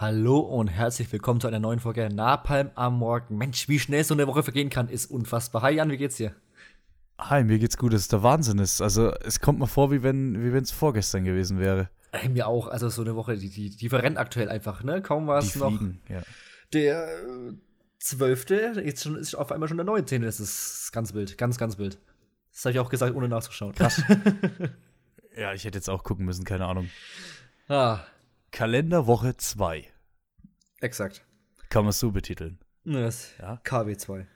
Hallo und herzlich willkommen zu einer neuen Folge Napalm am Morgen. Mensch, wie schnell so eine Woche vergehen kann, ist unfassbar. Hi Jan, wie geht's dir? Hi, mir geht's gut, das ist der Wahnsinn. Ist. Also es kommt mir vor, wie wenn wie es vorgestern gewesen wäre. Äh, mir auch, also so eine Woche, die, die, die verrennt aktuell einfach, ne? Kaum war es noch ja. der äh, zwölfte, jetzt schon ist auf einmal schon der 19. Das ist ganz wild, ganz, ganz wild. Das habe ich auch gesagt, ohne nachzuschauen. Krass. ja, ich hätte jetzt auch gucken müssen, keine Ahnung. Ah, Kalenderwoche 2. exakt. Kann man es so betiteln. Ne, Das Ja. KW2.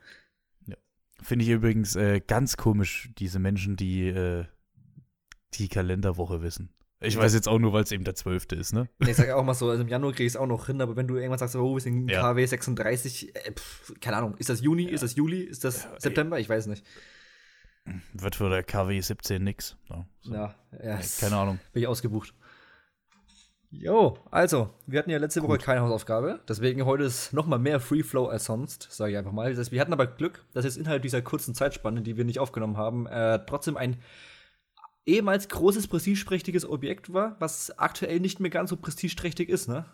Finde ich übrigens äh, ganz komisch, diese Menschen, die äh, die Kalenderwoche wissen. Ich weiß jetzt auch nur, weil es eben der 12. ist, ne? Ich sag auch mal so, also im Januar krieg ich es auch noch hin, aber wenn du irgendwann sagst, oh, wir sind Ja. KW 36, äh, pff, keine Ahnung, ist das Juni, ist das Juli, ist das Ja, September? Ich weiß nicht. Wird für der KW 17 nix. Ja, so. Ja, ja, keine Ahnung. bin ich ausgebucht. Jo, also, wir hatten ja letzte Woche keine Hausaufgabe, deswegen heute ist noch mal mehr Free Flow als sonst, sage ich einfach mal. Das heißt, wir hatten aber Glück, dass jetzt innerhalb dieser kurzen Zeitspanne, die wir nicht aufgenommen haben, äh, trotzdem ein ehemals großes prestigeträchtiges Objekt war, was aktuell nicht mehr ganz so prestigeträchtig ist, ne?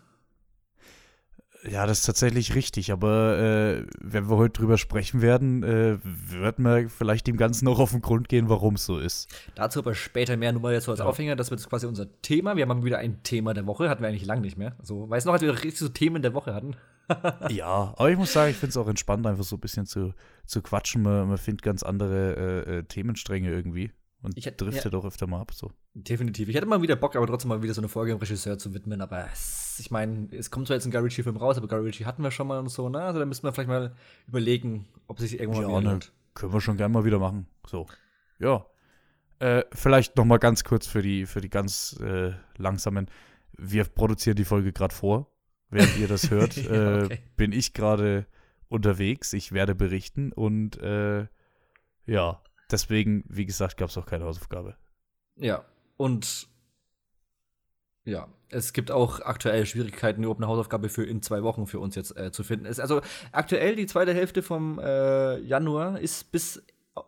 Ja, das ist tatsächlich richtig, aber äh, wenn wir heute drüber sprechen werden, äh, wird man vielleicht dem Ganzen noch auf den Grund gehen, warum es so ist. Dazu aber später mehr, nur mal jetzt so als Ja. Aufhänger, das wird jetzt quasi unser Thema. Wir haben wieder ein Thema der Woche, hatten wir eigentlich lange nicht mehr. Also, weißt du noch, als wir richtig so Themen der Woche hatten? Ja, aber ich muss sagen, ich finde es auch entspannt, einfach so ein bisschen zu, zu quatschen. Man, man findet ganz andere äh, äh, Themenstränge irgendwie und Ich driftet auch öfter mal ab. So. Definitiv. Ich hätte mal wieder Bock, aber trotzdem mal wieder so eine Folge im Regisseur zu widmen. Aber es, ich meine, es kommt zwar jetzt ein Guy Ritchie-Film raus, aber Guy Ritchie hatten wir schon mal und so, ne? Also da müssen wir vielleicht mal überlegen, ob sich irgendwann Ja, ne, können wir schon gerne mal wieder machen. So, ja. Äh, vielleicht noch mal ganz kurz für die, für die ganz äh, langsamen. Wir produzieren die Folge gerade vor. Während ihr das hört, Ja, äh, okay. bin ich gerade unterwegs. Ich werde berichten und äh, ja, deswegen, wie gesagt, gab es auch keine Hausaufgabe. Ja. Und ja, es gibt auch aktuell Schwierigkeiten, überhaupt eine Hausaufgabe für in zwei Wochen für uns jetzt äh, zu finden. Es, also aktuell die zweite Hälfte vom äh, Januar ist bis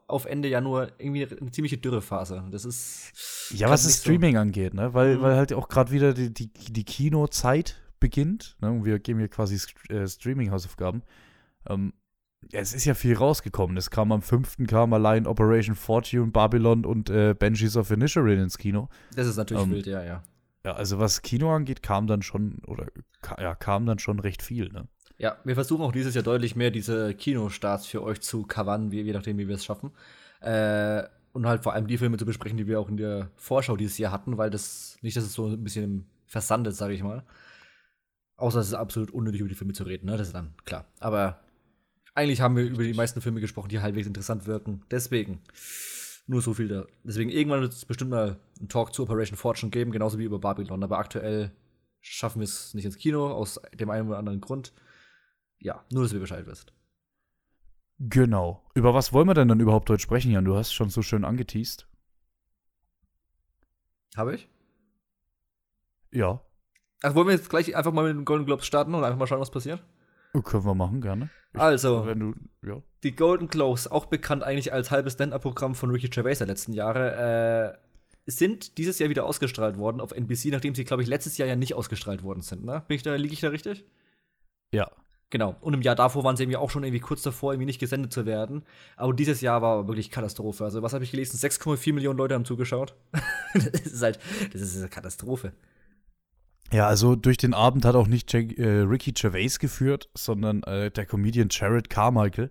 auf Ende Januar irgendwie eine ziemliche Dürrephase. Das ist Ja, was das nicht so- Streaming angeht, ne? Weil, Mhm. weil halt auch gerade wieder die, die, die Kinozeit beginnt. Ne? Und wir geben hier quasi äh, Streaming-Hausaufgaben. Ähm, ja, es ist ja viel rausgekommen. Es kam am 5. kam allein Operation Fortune, Babylon und äh, Banshees of Inisherin ins Kino. Das ist natürlich Ähm, wild, ja, ja. Ja, also was Kino angeht, kam dann schon, oder ja, kam dann schon recht viel, ne? Ja, wir versuchen auch dieses Jahr deutlich mehr diese Kinostarts für euch zu covern, wie, je nachdem, wie wir es schaffen. Äh, und halt vor allem die Filme zu besprechen, die wir auch in der Vorschau dieses Jahr hatten, weil das nicht, dass es so ein bisschen versandet, sage ich mal. Außer es ist absolut unnötig, über die Filme zu reden, ne? Das ist dann klar. Aber eigentlich haben wir über die meisten Filme gesprochen, die halbwegs interessant wirken. Deswegen. Nur so viel da. Deswegen irgendwann wird es bestimmt mal einen Talk zu Operation Fortune geben, genauso wie über Babylon. Aber aktuell schaffen wir es nicht ins Kino, aus dem einen oder anderen Grund. Ja, nur, dass ihr Bescheid wisst. Genau. Über was wollen wir denn dann überhaupt heute sprechen, Jan? Du hast schon so schön angeteased. Habe ich? Ja. Ach, wollen wir jetzt gleich einfach mal mit den Golden Globes starten und einfach mal schauen, was passiert? Können wir machen, gerne. Ich- Also, Wenn du, ja. die Golden Globes, auch bekannt eigentlich als halbes Stand-Up-Programm von Ricky Gervais der letzten Jahre, äh, sind dieses Jahr wieder ausgestrahlt worden auf NBC, nachdem sie, glaube ich, letztes Jahr ja nicht ausgestrahlt worden sind. Ne? Bin ich da, liege ich da richtig? Ja. Genau. Und im Jahr davor waren sie irgendwie auch schon irgendwie kurz davor, irgendwie nicht gesendet zu werden. Aber dieses Jahr war wirklich Katastrophe. Also, was habe ich gelesen? 6,4 Millionen Leute haben zugeschaut. das ist halt, das ist eine Katastrophe. Ja, also durch den Abend hat auch nicht Jack, äh, Ricky Gervais geführt, sondern äh, der Comedian Jared Carmichael.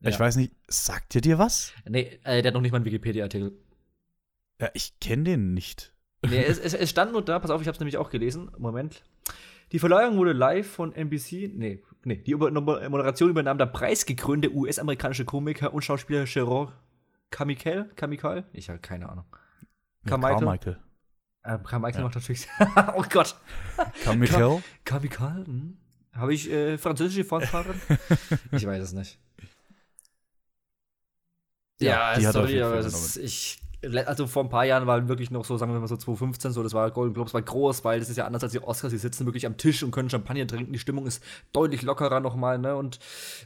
Ich Ja. weiß nicht, sagt dir dir was? Nee, äh, der hat noch nicht mal einen Wikipedia-Artikel. Ja, ich kenne den nicht. Nee, es, es, es stand nur da, pass auf, ich habe es nämlich auch gelesen. Moment. Die Verleihung wurde live von NBC, nee, nee, die Über Moderation übernahm der preisgekrönte US-amerikanische Komiker und Schauspieler Jerome Carmichael? Carmichael? Ich habe keine Ahnung. Ja, Carmichael? Carmichael. Äh, Carmichael Ja. macht natürlich. oh Gott. Carmichael? Carmichael? Hm? Habe ich äh, französische Vorfahren? ich weiß es nicht. Ja, jeden Fall aber ist, ich, also vor ein paar Jahren war wirklich noch so, sagen wir mal so 2015, so, das war Golden Globes war groß, weil das ist ja anders als die Oscars, die sitzen wirklich am Tisch und können Champagner trinken, die Stimmung ist deutlich lockerer nochmal, ne, und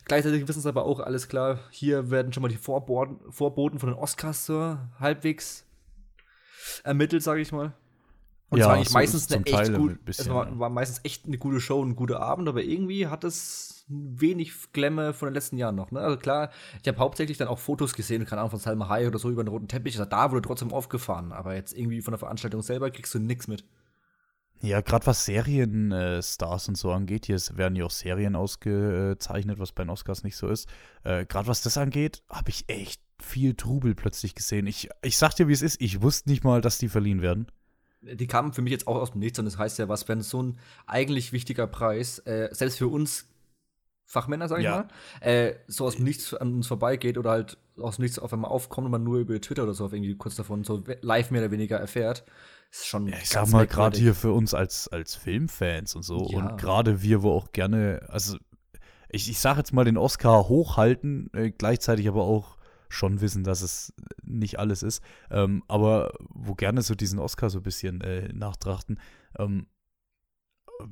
gleichzeitig wissen sie aber auch, alles klar, hier werden schon mal die Vorboten, Vorboten von den Oscars so halbwegs ermittelt, sage ich mal. Und ja, es war eigentlich so meistens eine echt gut, bisschen, es war, war, meistens echt eine gute Show, ein guter Abend, aber irgendwie hat es wenig Glemme von den letzten Jahren noch. Ne? Also klar, ich habe hauptsächlich dann auch Fotos gesehen, keine Ahnung, von Salma Hayek oder so über den roten Teppich. Also da wurde trotzdem aufgefahren, aber jetzt irgendwie von der Veranstaltung selber kriegst du nichts mit. Ja, gerade was Serienstars äh, und so angeht, hier werden ja auch Serien ausgezeichnet, was bei den Oscars nicht so ist. Äh, gerade was das angeht, habe ich echt viel Trubel plötzlich gesehen. Ich, ich sag dir, wie es ist, ich wusste nicht mal, dass die verliehen werden. Die kamen für mich jetzt auch aus dem Nichts und das heißt ja was, wenn so ein eigentlich wichtiger Preis, äh, selbst für uns Fachmänner, sag ich ja. mal, äh, so aus dem Nichts an uns vorbeigeht oder halt aus dem Nichts auf einmal aufkommt und man nur über Twitter oder so auf irgendwie kurz davon so live mehr oder weniger erfährt. Ist schon ja, ich sag mal, gerade hier für uns als, als Filmfans und so ja. und gerade wir, wo auch gerne, also ich, ich sag jetzt mal den Oscar hochhalten, äh, gleichzeitig aber auch schon wissen, dass es nicht alles ist, ähm, aber wo gerne so diesen Oscar so ein bisschen äh, nachtrachten, ähm,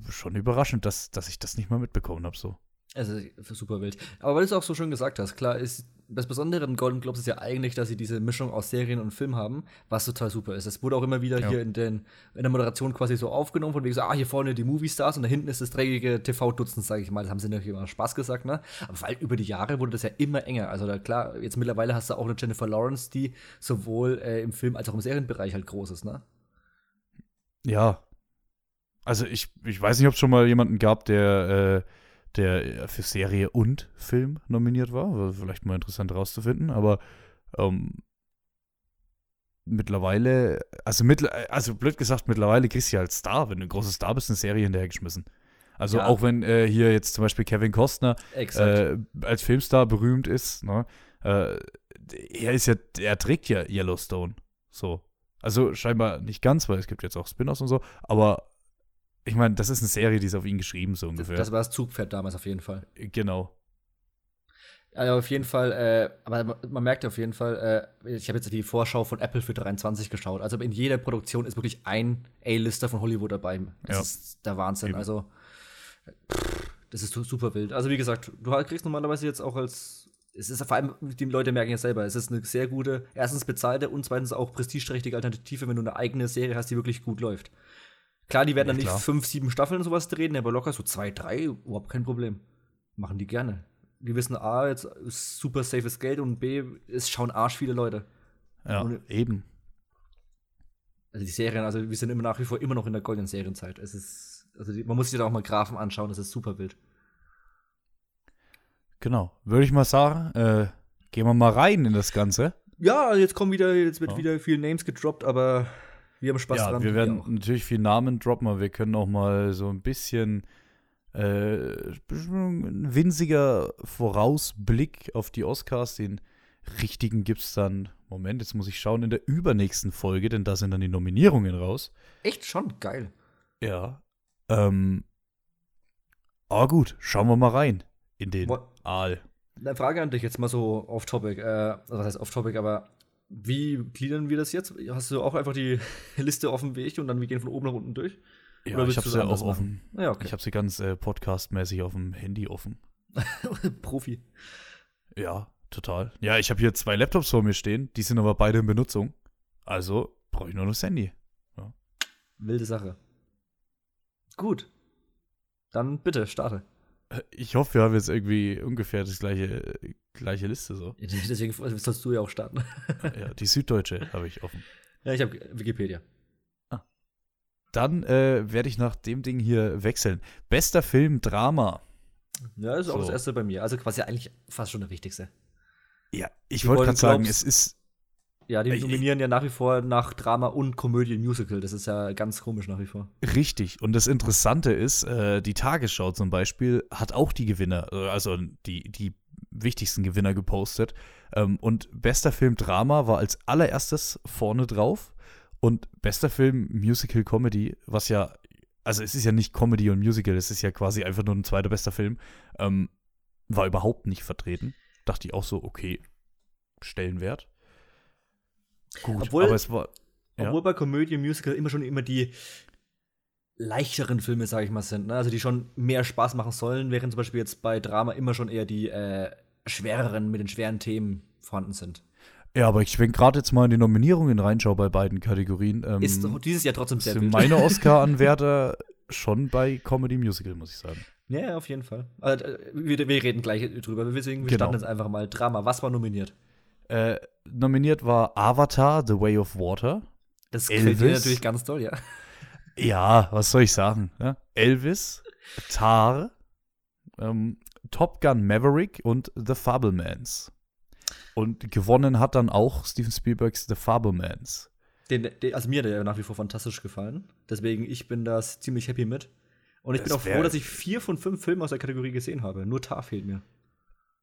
schon überraschend, dass, dass ich das nicht mal mitbekommen habe so. Also super wild. Aber weil du es auch so schön gesagt hast, klar ist das Besondere an Golden Globes ist ja eigentlich, dass sie diese Mischung aus Serien und Film haben, was total super ist. Es wurde auch immer wieder ja. hier in, den, in der Moderation quasi so aufgenommen, von wegen so, ah, hier vorne die Movie-Stars und da hinten ist das dreckige TV-Dutzend, sage ich mal. Das haben sie natürlich immer Spaß gesagt, ne? Aber weil über die Jahre wurde das ja immer enger. Also da, klar, jetzt mittlerweile hast du auch eine Jennifer Lawrence, die sowohl äh, im Film als auch im Serienbereich halt groß ist, ne? Ja. Also ich, ich weiß nicht, ob es schon mal jemanden gab, der äh der für Serie und Film nominiert war. war vielleicht mal interessant herauszufinden, aber ähm, mittlerweile, also, mittl also blöd gesagt, mittlerweile kriegst du ja als Star, wenn du ein großer Star bist, eine Serie hinterhergeschmissen. Also ja. auch wenn äh, hier jetzt zum Beispiel Kevin Costner äh, als Filmstar berühmt ist, ne, äh, er ist ja, er trägt ja Yellowstone. So. Also scheinbar nicht ganz, weil es gibt jetzt auch Spin-offs und so, aber ich meine, das ist eine Serie, die ist auf ihn geschrieben, so ungefähr. Das, war das Zugpferd damals auf jeden Fall. Genau. Also auf jeden Fall, äh, aber man, man, merkt auf jeden Fall, äh, ich habe jetzt die Vorschau von Apple für 23 geschaut. Also in jeder Produktion ist wirklich ein A-Lister von Hollywood dabei. Das ja. ist der Wahnsinn. Eben. Also, pff, das ist super wild. Also wie gesagt, du kriegst normalerweise jetzt auch als es ist vor allem, die Leute merken ja selber, es ist eine sehr gute, erstens bezahlte und zweitens auch prestigeträchtige Alternative, wenn du eine eigene Serie hast, die wirklich gut läuft. Klar, die werden ja, dann nicht klar. fünf, sieben Staffeln und sowas drehen, aber locker so zwei, drei, überhaupt kein Problem. Machen die gerne. Die wissen, A, jetzt ist super safes Geld und B, es schauen arsch viele Leute. Ja, und, eben. Also die Serien, also wir sind immer nach wie vor immer noch in der goldenen Serienzeit. Es ist, also die, man muss sich da auch mal Graphen anschauen, das ist super wild. Genau. Würde ich mal sagen, äh, gehen wir mal rein in das Ganze. Ja, jetzt kommen wieder, jetzt wird ja. wieder viel Names gedroppt, aber wir haben Spaß ja, dran. Wir werden natürlich viel Namen droppen, aber wir können auch mal so ein bisschen äh, ein winziger Vorausblick auf die Oscars. Den richtigen gibt es dann, Moment, jetzt muss ich schauen, in der übernächsten Folge, denn da sind dann die Nominierungen raus. Echt schon? Geil. Ja. Ähm, aber gut, schauen wir mal rein in den What? Aal. Eine Frage an dich jetzt mal so off-topic. Äh, also was heißt off-topic, aber wie gliedern wir das jetzt? Hast du auch einfach die Liste offen wie ich und dann wir gehen von oben nach unten durch? Ja, Oder ich habe sie ja auch offen. Ja, okay. Ich habe sie ganz äh, podcastmäßig auf dem Handy offen. Profi. Ja, total. Ja, ich habe hier zwei Laptops vor mir stehen, die sind aber beide in Benutzung. Also brauche ich nur noch das Handy. Ja. Wilde Sache. Gut. Dann bitte, starte. Ich hoffe, wir haben jetzt irgendwie ungefähr das gleiche, gleiche Liste so. Deswegen sollst du ja auch starten. ja, die Süddeutsche habe ich offen. Ja, ich habe Wikipedia. Ah. Dann äh, werde ich nach dem Ding hier wechseln. Bester Film Drama. Ja, das ist so. auch das erste bei mir. Also quasi eigentlich fast schon der wichtigste. Ja, ich wollte gerade sagen, es ist ja, die nominieren ja nach wie vor nach Drama und Komödie Musical. Das ist ja ganz komisch nach wie vor. Richtig. Und das Interessante ist, äh, die Tagesschau zum Beispiel hat auch die Gewinner, äh, also die, die wichtigsten Gewinner gepostet. Ähm, und bester Film Drama war als allererstes vorne drauf. Und bester Film Musical Comedy, was ja, also es ist ja nicht Comedy und Musical, es ist ja quasi einfach nur ein zweiter bester Film, ähm, war überhaupt nicht vertreten. Dachte ich auch so, okay, Stellenwert. Gut, obwohl, aber es war. Ja. Obwohl bei Komödie, Musical immer schon immer die leichteren Filme, sage ich mal, sind. Ne? Also die schon mehr Spaß machen sollen, während zum Beispiel jetzt bei Drama immer schon eher die äh, schwereren mit den schweren Themen vorhanden sind. Ja, aber ich, wenn gerade jetzt mal in die Nominierungen reinschaue bei beiden Kategorien, ähm, Ist dieses Jahr trotzdem sehr sind wild. meine Oscar-Anwärter schon bei Comedy Musical, muss ich sagen. Ja, auf jeden Fall. Also, äh, wir, wir reden gleich drüber. Deswegen, wir Genau. starten jetzt einfach mal Drama. Was war nominiert? Äh, nominiert war Avatar, The Way of Water. Das Elvis? natürlich ganz toll, ja. Ja, was soll ich sagen? Ne? Elvis, Tar, ähm, Top Gun Maverick und The Fablemans. Und gewonnen hat dann auch Steven Spielbergs The Fablemans. Den, den, also mir hat er ja nach wie vor fantastisch gefallen. Deswegen, ich bin da ziemlich happy mit. Und ich bin Das auch wär- froh, dass ich vier von fünf Filmen aus der Kategorie gesehen habe. Nur Tar fehlt mir.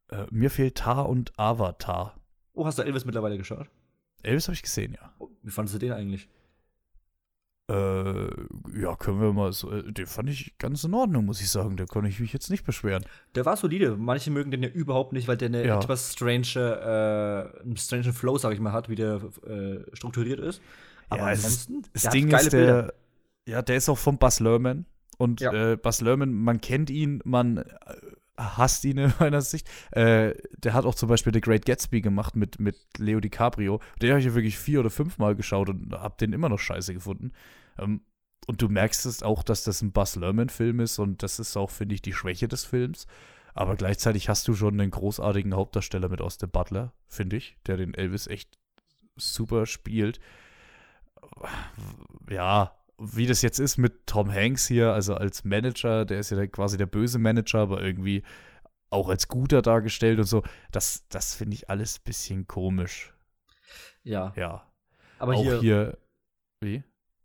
Äh, mir fehlt Tar und Avatar. Oh, hast du Elvis mittlerweile geschaut? Elvis habe ich gesehen, ja. Oh, wie fandest du den eigentlich? Äh, ja, können wir mal so. äh, Den fand ich ganz in Ordnung, muss ich sagen. Da konnte ich mich jetzt nicht beschweren. Der war solide. Manche mögen den ja überhaupt nicht, weil der eine Ja. etwas strange, äh, einen strange Flow, sag ich mal, hat, wie der äh, strukturiert ist. Aber Ja, ansonsten, Das der Ding geile ist, Bilder. der, ja, der ist auch von Buzz Lerman. Und Ja. äh, Buzz Lerman, man kennt ihn, man äh, hasst ihn in meiner Sicht. Äh, der hat auch zum Beispiel The Great Gatsby gemacht mit, mit Leo DiCaprio. Den habe ich ja wirklich vier oder fünfmal geschaut und habe den immer noch scheiße gefunden. Ähm, und du merkst es auch, dass das ein Buzz Lerman-Film ist und das ist auch, finde ich, die Schwäche des Films. Aber gleichzeitig hast du schon einen großartigen Hauptdarsteller mit Austin Butler, finde ich, der den Elvis echt super spielt. Ja, wie das jetzt ist mit Tom Hanks hier, also als Manager, der ist ja quasi der böse Manager, aber irgendwie auch als guter dargestellt und so, das, das finde ich alles ein bisschen komisch. ja. Ja. Aber auch hier, hier, wie?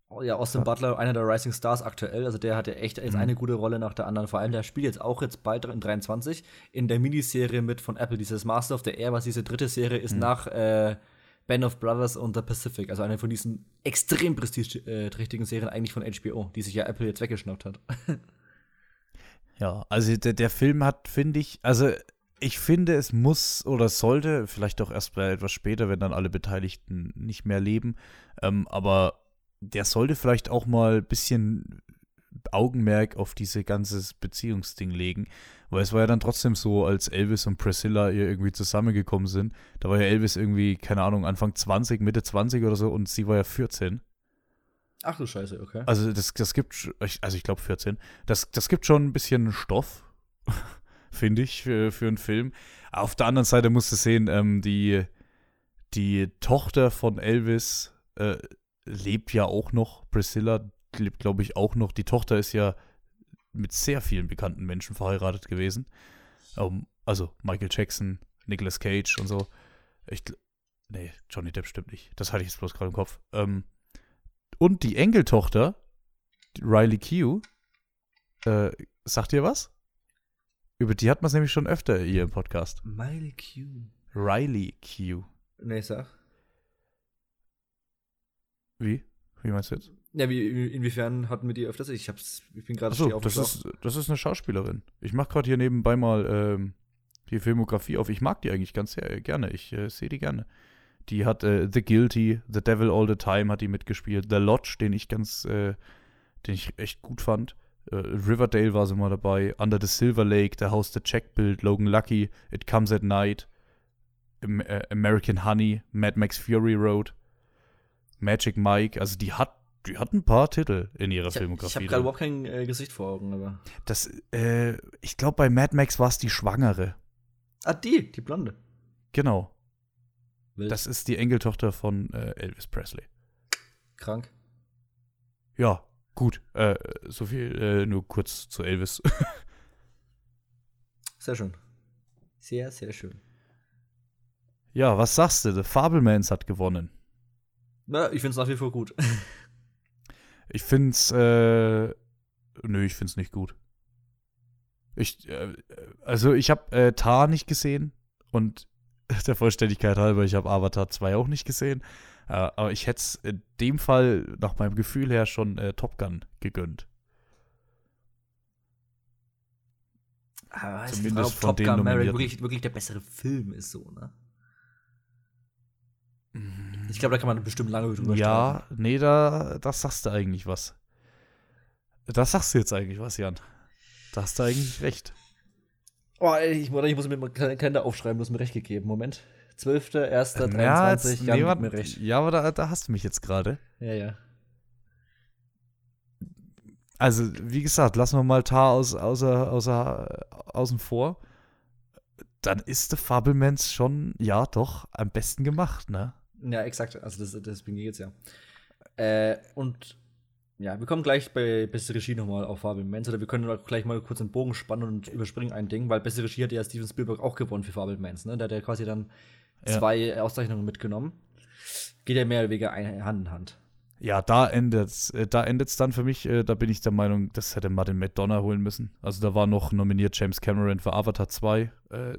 Oh ja, Austin Butler, einer der Rising Stars aktuell. Also der hat ja echt jetzt Mhm. eine gute Rolle nach der anderen. Vor allem, der spielt jetzt auch jetzt bald in 23 in der Miniserie mit von Apple, dieses Master of the Air, was diese dritte Serie ist Mhm. nach äh, Band of Brothers und The Pacific. Also eine von diesen extrem prestigeträchtigen Serien eigentlich von HBO, die sich ja Apple jetzt weggeschnappt hat. Ja, also der, der Film hat, finde ich, also ich finde, es muss oder sollte, vielleicht auch erst etwas später, wenn dann alle Beteiligten nicht mehr leben, ähm, aber der sollte vielleicht auch mal ein bisschen Augenmerk auf diese ganze Beziehungsding legen, weil es war ja dann trotzdem so, als Elvis und Priscilla hier irgendwie zusammengekommen sind, da war ja Elvis irgendwie, keine Ahnung, Anfang 20, Mitte 20 oder so und sie war ja 14. Ach du Scheiße, okay. Also das, das gibt, also ich glaube 14, das, das gibt schon ein bisschen Stoff, finde ich, für, für einen Film. Auf der anderen Seite musst du sehen, ähm, die, die Tochter von Elvis äh, lebt ja auch noch, Priscilla lebt, glaube ich, auch noch. Die Tochter ist ja mit sehr vielen bekannten Menschen verheiratet gewesen. Ähm, also Michael Jackson, Nicolas Cage und so. Ich, nee, Johnny Depp stimmt nicht. Das hatte ich jetzt bloß gerade im Kopf. Ähm, und die Enkeltochter, Riley Q, äh, sagt ihr was? Über die hat man es nämlich schon öfter hier im Podcast. Miley Q. Riley Q. Nee, sag. Wie? Wie meinst du jetzt? Ja, wie, inwiefern hatten wir die öfters? Ich hab's, ich bin gerade dem das ist, das ist eine Schauspielerin. Ich mache gerade hier nebenbei mal ähm, die Filmografie auf. Ich mag die eigentlich ganz sehr, gerne. Ich äh, sehe die gerne. Die hat äh, The Guilty, The Devil All the Time hat die mitgespielt. The Lodge, den ich ganz, äh, den ich echt gut fand. Äh, Riverdale war sie mal dabei. Under the Silver Lake, The House the Check Build, Logan Lucky, It Comes at Night, äh, American Honey, Mad Max Fury Road, Magic Mike. Also die hat, die hat ein paar Titel in ihrer Ich, Filmografie. ich habe gerade überhaupt kein äh, Gesicht vor Augen, aber. Das, äh, ich glaube, bei Mad Max war es die Schwangere. Ah, die, die Blonde. Genau. Wild. Das ist die Enkeltochter von äh, Elvis Presley. krank. Ja, gut. Äh, so viel äh, nur kurz zu Elvis. Sehr schön. Sehr, sehr schön. ja, was sagst du? The Fablemans hat gewonnen. Na, ich find's nach wie vor gut. Ich find's, äh, nö, ich find's nicht gut. Ich, äh, also ich habe äh, Tar nicht gesehen und der Vollständigkeit halber, ich habe Avatar 2 auch nicht gesehen. Äh, aber ich hätte es in dem Fall nach meinem Gefühl her schon äh, Top Gun gegönnt. Aber Zumindest ob von Top Gun Maverick wirklich, wirklich der bessere Film ist, so, ne? Ich glaube, da kann man bestimmt lange drüber Ja, nee, da das sagst du eigentlich was. Das sagst du jetzt eigentlich was, Jan. Da hast du eigentlich recht. Oh, ich, ich muss mir mal einen Kalender aufschreiben, du hast mir recht gegeben. Moment. 12.01.23, Ja, jetzt, ja, nee, warte, mir recht. ja, aber da, da hast du mich jetzt gerade. Ja, ja. Also, wie gesagt, lassen wir mal Tar aus, außer, außer, außen vor. Dann ist The Fablemans schon, ja, doch, am besten gemacht, ne? Ja, exakt. Also das, deswegen geht's ja. Äh, und ja, wir kommen gleich bei beste Regie nochmal auf Fabelmans. Oder wir können auch gleich mal kurz einen Bogen spannen und überspringen ein Ding, weil beste Regie hat ja Steven Spielberg auch gewonnen für Fabelmans, ne? Da hat er quasi dann Ja. zwei Auszeichnungen mitgenommen. Geht ja mehr oder weniger Hand in Hand. Ja, da endet's, äh, da endet's dann für mich. Äh, da bin ich der Meinung, das hätte Martin McDonough holen müssen. Also da war noch nominiert James Cameron für Avatar 2, äh,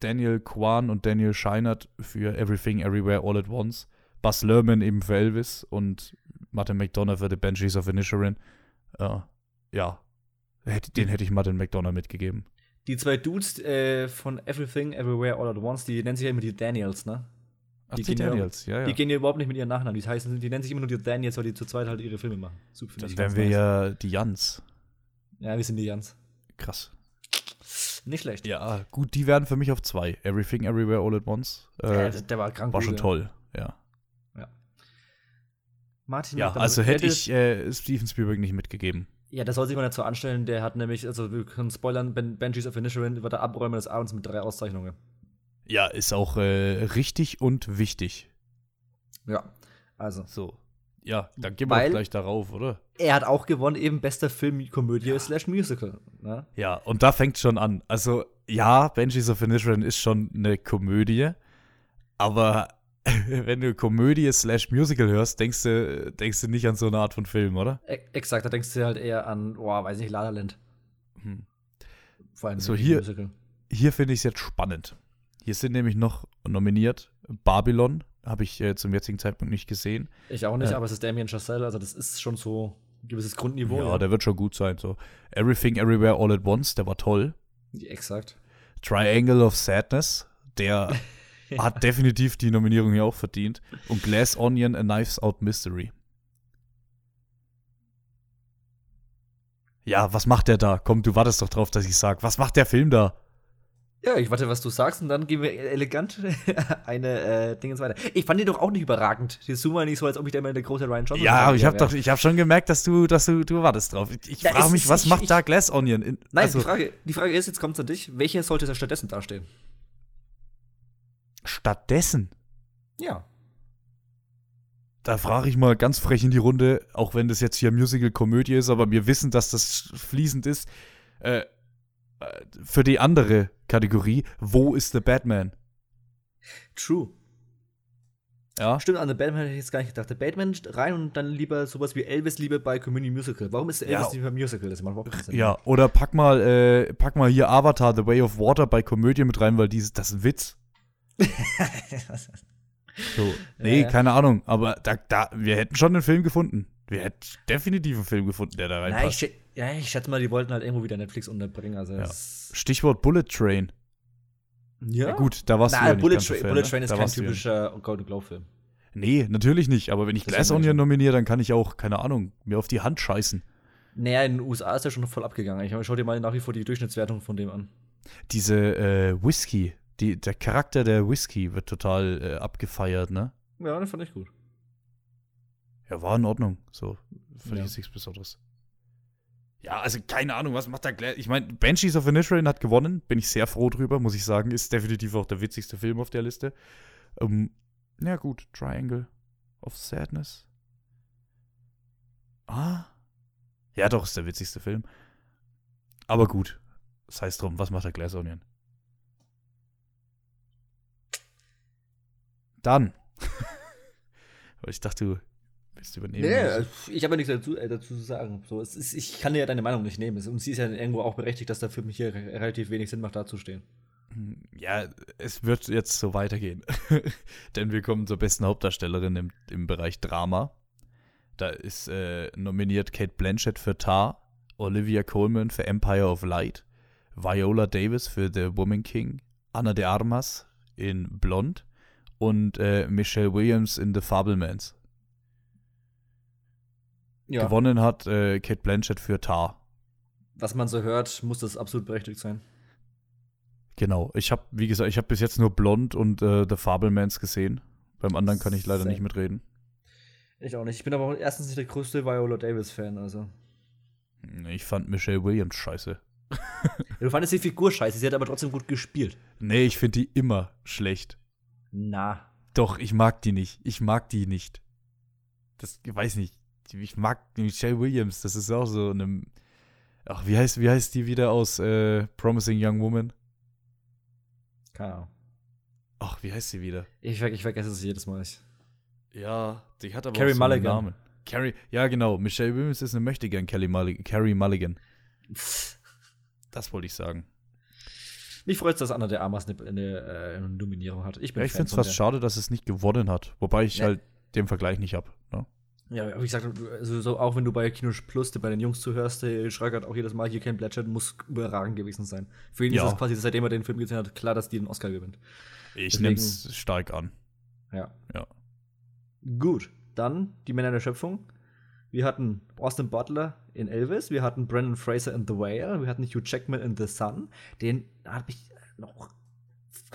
Daniel Kwan und Daniel Scheinert für Everything Everywhere All at Once, Buzz Lerman eben für Elvis und Martin McDonough für The Banshees of Inisherin. Äh, ja, den hätte ich Martin McDonough mitgegeben. Die zwei Dudes äh, von Everything, Everywhere, All at Once, die nennen sich ja immer die Daniels, ne? Ach, Die die, Daniels, ja, ja. Die gehen ja überhaupt nicht mit ihren Nachnamen. Die heißen, die nennen sich immer nur die Daniels, weil die zu zweit halt ihre Filme machen. Super, Dann wären wir nice. ja die Jans. Ja, wir sind die Jans. Krass. Nicht schlecht. Ja, gut, die wären für mich auf zwei. Everything Everywhere All at Once. Äh, Ja, der, der war krank. war schon gut, ja. toll, ja. Martin Ja, also hätte ich äh, Steven Spielberg nicht mitgegeben. Ja, der soll sich mal so anstellen. Der hat nämlich, also wir können spoilern, ben, Banshees of Inisherin wird der Abräumen des Abends mit drei Auszeichnungen. Ja, ist auch äh, richtig und wichtig. Ja. Also. So. Ja, dann gehen wir gleich darauf, oder? Er hat auch gewonnen, eben bester Film, Komödie slash Musical. Ne? Ja, und da fängt schon an. Also, ja, Banshees of Inisherin ist schon eine Komödie, aber wenn du Komödie slash Musical hörst, denkst du, denkst du nicht an so eine Art von Film, oder? E exakt, da denkst du halt eher an, boah, weiß nicht, La La Land. Hm. Vor allem So, hier- Musical. Hier finde ich es jetzt spannend. Hier sind nämlich noch nominiert Babylon, habe ich äh, zum jetzigen Zeitpunkt nicht gesehen. Ich auch nicht, Ja. aber es ist Damien Chazelle, also das ist schon so ein gewisses Grundniveau. ja, der wird schon gut sein. So. Everything Everywhere All at Once, der war toll. Exakt. Triangle of Sadness, der hat definitiv die Nominierung hier auch verdient. Und Glass Onion, A Knives Out Mystery. Ja, was macht der da? Komm, du wartest doch drauf, dass ich sag. Was macht der Film da? Ja, ich warte, was du sagst, und dann gehen wir elegant eine äh, Dingens weiter. Ich fand den doch auch nicht überragend. Die Zoomer nicht so, als ob ich da immer der große Ryan Johnson Ja, aber ich habe doch, ich habe schon gemerkt, dass du, dass du, du wartest drauf. Ich, Ja, frage mich, ist- was ich- macht ich- da Glass Onion? In, Nein, also, die, Frage, die Frage ist, jetzt kommt es an dich. Welcher sollte da stattdessen dastehen? stattdessen, Ja. da frage ich mal ganz frech in die Runde, auch wenn das jetzt hier Musical-Komödie ist, aber wir wissen, dass das fließend ist. Äh, äh, für die andere Kategorie, wo ist The Batman? True. Ja, Stimmt, an The Batman hätte ich jetzt gar nicht gedacht. Der Batman rein und dann lieber sowas wie Elvis lieber bei Community Musical. Warum ist der Ja. Elvis nicht beim Musical? Das macht überhaupt keinen Sinn. ja. Oder pack mal, äh, pack mal hier Avatar, The Way of Water bei Komödie mit rein, weil dieses, das ist ein Witz. So, nee, Ja. keine Ahnung, aber da, da, wir hätten schon einen Film gefunden. Wir hätten definitiv einen Film gefunden, der da reinpasst. schä- ja, ich schätze mal, die wollten halt irgendwo wieder Netflix unterbringen. Also Ja. Stichwort Bullet Train. ja. Ja, gut, da warst du Na, ja nicht Bullet, ganz so Tra Fan, Bullet ne? Train ist Da kein du ja typischer Golden Globe-Film. Nee, natürlich nicht. Aber wenn ich Glass ja Onion nominiere, dann kann ich auch, keine Ahnung, mir auf die Hand scheißen. Naja, in den USA ist er schon voll abgegangen. Ich schau dir mal nach wie vor die Durchschnittswertung von dem an. Diese äh, Whisky, die, der Charakter der Whisky wird total äh, abgefeiert, ne? Ja, den fand ich gut. Ja, war in Ordnung. So, finde Ja. ich jetzt nichts Besonderes. Ja, also keine Ahnung, was macht da Glass? Ich meine, Banshees of Inisherin hat gewonnen. Bin ich sehr froh drüber, muss ich sagen. Ist definitiv auch der witzigste Film auf der Liste. Ähm, ja, gut. Triangle of Sadness. Ah. Ja, doch, ist der witzigste Film. Aber gut. Das heißt drum, was macht der Glass Onion? Dann. Ich dachte, du willst übernehmen. Nee, also ich habe ja nichts dazu, äh, dazu zu sagen. So, es ist, ich kann dir ja deine Meinung nicht nehmen. Es- Und sie ist ja irgendwo auch berechtigt, dass der Film hier re relativ wenig Sinn macht, dazustehen. Ja, es wird jetzt so weitergehen. Denn wir kommen zur besten Hauptdarstellerin im, im Bereich Drama. Da ist äh, nominiert Kate Blanchett für Tar, Olivia Colman für Empire of Light, Viola Davis für The Woman King, Anna de Armas in Blond und äh, Michelle Williams in The Fablemans. Ja. Gewonnen hat äh, Kate Blanchett für Tar. Was man so hört, muss das absolut berechtigt sein. Genau. Ich habe, wie gesagt, ich habe bis jetzt nur Blond und äh, The Fablemans gesehen. Beim anderen kann ich leider Same. nicht mitreden. Ich auch nicht. Ich bin aber erstens nicht der größte Viola Davis-Fan, also. Ich fand Michelle Williams scheiße. Du fandest die Figur scheiße, sie hat aber trotzdem gut gespielt. Nee, ich finde die immer schlecht. Na. Doch, ich mag die nicht. Ich mag die nicht. Das, ich weiß nicht. Ich mag Michelle Williams. Das ist auch so eine. Ach, wie heißt, wie heißt die wieder aus äh, Promising Young Woman? Keine Ahnung. Ach, wie heißt sie wieder? Ich, ich vergesse es jedes Mal. Ja, die hat aber Carrie auch so einen Mulligan. Namen. Carrie, ja genau. Michelle Williams ist eine Möchtegern Kelly Mulligan, Carrie Mulligan. Das wollte ich sagen. Mich freut es, dass Anna der Armas eine, eine, äh, eine Nominierung hat. Ich bin Ja, ich finde es fast schade, dass es nicht gewonnen hat. Wobei ich Nee. halt den Vergleich nicht habe. Ne? Ja, wie gesagt, also so, auch wenn du bei Kino Plus bei den Jungs zuhörst, der schreckert auch jedes Mal, hier Ken Blanchett muss überragend gewesen sein. Für ihn Ja. ist es quasi, seitdem er den Film gesehen hat, klar, dass die den Oscar gewinnt. Ich nehme es stark an. Ja. Ja. Gut, dann die Männer der Schöpfung. Wir hatten Austin Butler in Elvis, wir hatten Brandon Fraser in The Whale, wir hatten Hugh Jackman in The Sun. Den habe ich noch.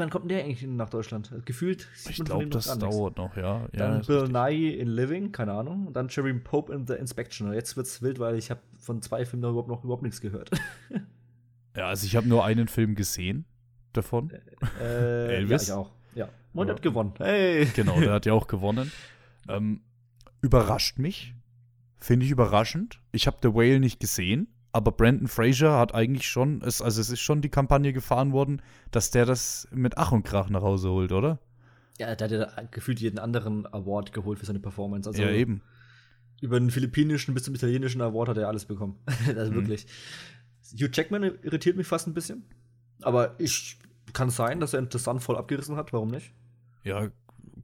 Wann kommt der eigentlich nach Deutschland? Gefühlt sieht Ich glaube, das dauert noch, ja. ja Dann Bill. Nye in Living, keine Ahnung. Und dann Jeremy Pope in The Inspection. Jetzt wird's wild, weil ich habe von zwei Filmen überhaupt, noch überhaupt nichts gehört. Ja, also ich habe nur einen Film gesehen davon. äh, Elvis? Ja, ich auch. Ja. Und Ja. hat gewonnen. Hey! Genau, der hat ja auch gewonnen. Ähm, überrascht mich. Finde ich überraschend. Ich habe The Whale nicht gesehen, aber Brandon Fraser hat eigentlich schon, es, also es ist schon die Kampagne gefahren worden, dass der das mit Ach und Krach nach Hause holt, oder? Ja, der hat ja gefühlt jeden anderen Award geholt für seine Performance. Also ja, eben. über den philippinischen bis zum italienischen Award hat er alles bekommen. also Mhm. wirklich. Hugh Jackman irritiert mich fast ein bisschen. Aber ich kann sein, dass er interessant voll abgerissen hat. Warum nicht? Ja,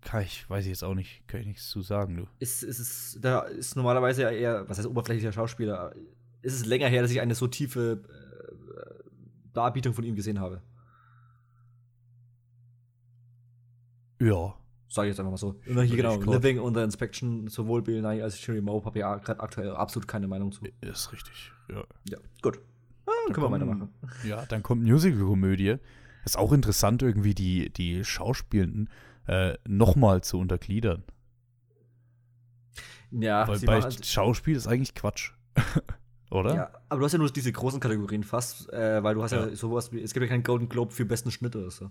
kann ich, weiß ich jetzt auch nicht, kann ich nichts zu sagen, du. Ist, ist es, da ist normalerweise ja eher, was heißt oberflächlicher Schauspieler, ist es länger her, dass ich eine so tiefe äh, Darbietung von ihm gesehen habe. Ja. Sage ich jetzt einfach mal so. Und hier genau, klar. Living und The Inspection, sowohl Bill Nye als auch Jerry Moe, habe ich ja gerade aktuell absolut keine Meinung zu. Ist richtig, ja. Ja, gut. Ah, Da können wir kommen- weitermachen. Ja, dann kommt Musical-Komödie. Ist auch interessant, irgendwie die, die Schauspielenden äh, nochmal zu untergliedern. Ja, Weil bei machen- Schauspiel ist eigentlich Quatsch. Oder? Ja, aber du hast ja nur diese großen Kategorien fast, äh, weil du hast ja. Ja. sowas wie, es gibt ja keinen Golden Globe für besten Schnitt oder so.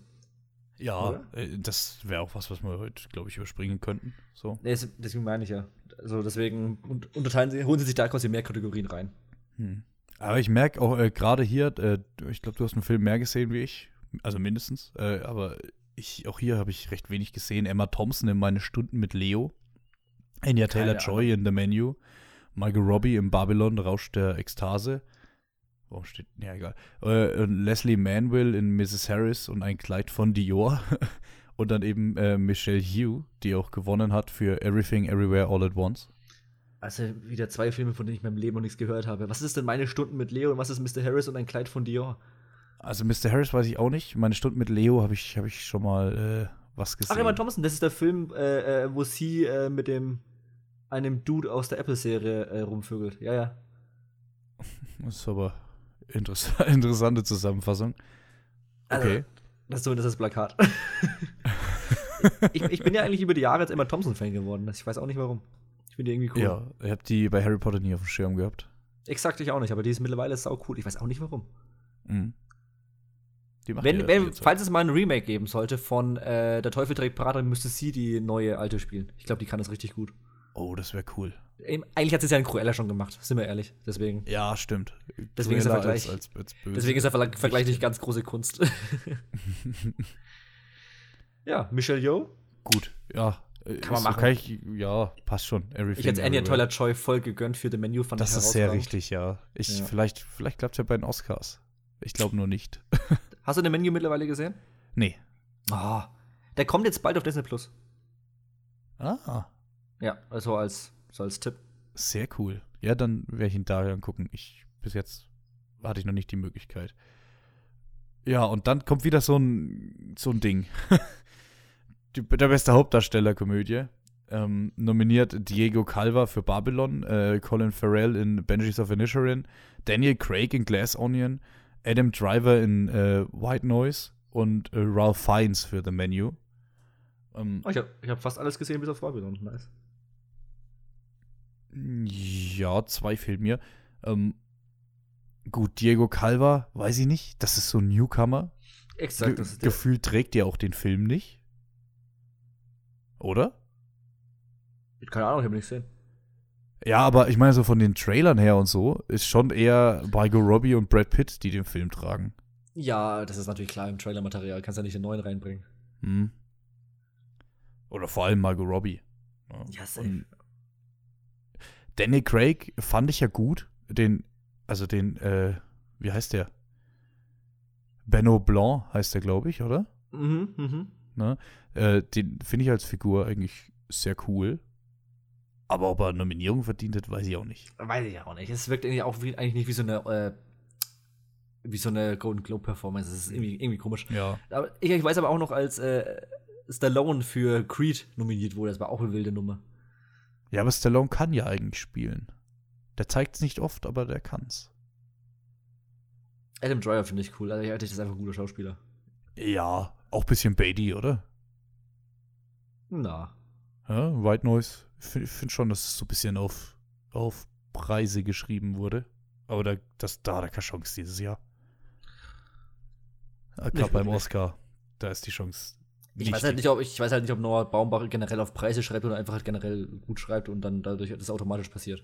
Ja, Oder? äh, das wäre auch was, was wir heute, glaube ich, überspringen könnten. So. Nee, es- deswegen meine ich ja. Also deswegen und, unterteilen sie, holen sie sich da quasi mehr Kategorien rein. Hm. Aber ich merke auch äh, gerade hier, äh, ich glaube, du hast einen Film mehr gesehen wie ich, also mindestens. Äh, aber ich, auch hier habe ich recht wenig gesehen. Emma Thompson in meine Stunden mit Leo, Anya Taylor Joy in The Menu, Michael Robbie im Babylon Rausch der Ekstase. Warum steht? Ja, egal. Äh, und Leslie Manville in Mrs. Harris und ein Kleid von Dior. und dann eben äh, Michelle Hugh, die auch gewonnen hat für Everything Everywhere All at Once. Also wieder zwei Filme, von denen ich in meinem Leben noch nichts gehört habe. Was ist denn meine Stunden mit Leo und was ist Mr. Harris und ein Kleid von Dior? Also Mr. Harris weiß ich auch nicht. Meine Stunden mit Leo habe ich, hab ich schon mal äh, was gesehen. Ach, Emma Thompson, das ist der Film, äh, äh, wo sie äh, mit dem einem Dude aus der Apple-Serie äh, rumvögelt. Ja, ja. Das ist aber interess interessante Zusammenfassung. Also, Okay. Das ist so das ist das Plakat. ich, ich bin ja eigentlich über die Jahre jetzt Emma Thompson-Fan geworden. Ich weiß auch nicht warum. Ich finde die irgendwie cool. Ja, ich habe die bei Harry Potter nie auf dem Schirm gehabt. Exakt, ich auch nicht, aber die ist mittlerweile sau cool. Ich weiß auch nicht warum. Mhm. Wenn, wenn, falls es mal ein Remake geben sollte von äh, Der Teufel trägt Prada, müsste sie die neue alte spielen. Ich glaube, die kann das richtig gut. Oh, das wäre cool. Eigentlich hat es ja in Cruella schon gemacht, sind wir ehrlich. Deswegen, Ja, stimmt. Deswegen ist der Vergleich- Als, als, als deswegen ist der Vergleich nicht ganz große Kunst. ja, Michelle Yeoh. gut. Ja. Kann man machen. Kann ich, ja, passt schon. Everything Ich hätte Anya. Taylor Joy voll gegönnt für The Menu, fand Das ist sehr richtig, ja. Ich, Ja. Vielleicht, vielleicht klappt es ja bei den Oscars. Ich glaube nur nicht. Hast du The Menu mittlerweile gesehen? nee. Ah, der kommt jetzt bald auf Disney Plus. Ah, Ja, also als, so als Tipp. sehr cool. Ja, dann werde ich ihn da angucken. Ich, bis jetzt hatte ich noch nicht die Möglichkeit. Ja, und dann kommt wieder so ein, so ein Ding. die, der beste Hauptdarsteller-Komödie. Ähm, nominiert Diego Calva für Babylon, äh, Colin Farrell in Benji's of Inisherin, Daniel Craig in Glass Onion, Adam Driver in äh, White Noise, und äh, Ralph Fiennes für The Menu. Ähm, oh, ich habe ich hab fast alles gesehen, bis auf Babylon. Nice. Ja, zwei fehlen mir. Ähm, gut, Diego Calva, weiß ich nicht. Das ist so ein Newcomer. Exakt. Ge gefühlt trägt der auch den Film nicht. Oder? Keine Ahnung, ich habe nicht gesehen. Ja, aber ich meine, so von den Trailern her und so, ist schon eher Margot Robbie und Brad Pitt, die den Film tragen. Ja, das ist natürlich klar im Trailermaterial. Kannst ja nicht den neuen reinbringen. Hm. Oder vor allem Margot Robbie. Ja, ja safe. Danny Craig fand ich ja gut. Den, also den, äh, wie heißt der? Benno Blanc heißt der, glaube ich, oder? Mhm, mhm. Ne? Äh, den finde ich als Figur eigentlich sehr cool. Aber ob er eine Nominierung verdient hat, weiß ich auch nicht. Weiß ich auch nicht. Es wirkt eigentlich auch wie, eigentlich nicht wie so eine äh, wie so eine Golden Globe Performance. Das ist irgendwie, irgendwie komisch. Ja. Aber ich, ich weiß aber auch noch, als äh, Stallone für Creed nominiert wurde, das war auch eine wilde Nummer. Ja, aber Stallone kann ja eigentlich spielen. Der zeigt es nicht oft, aber der kann's. Adam Dreyer finde ich cool. Also, ich ist einfach ein guter Schauspieler. Ja, auch ein bisschen Beatty, oder? Na. Ja, White Noise. Ich finde find schon, dass es so ein bisschen auf, auf Preise geschrieben wurde. Aber da, das, da hat er keine Chance dieses Jahr. Gerade beim Oscar, da ist die Chance. Ich weiß, halt nicht, ob, ich weiß halt nicht, ob Noah Baumbach generell auf Preise schreibt oder einfach halt generell gut schreibt und dann dadurch das automatisch passiert.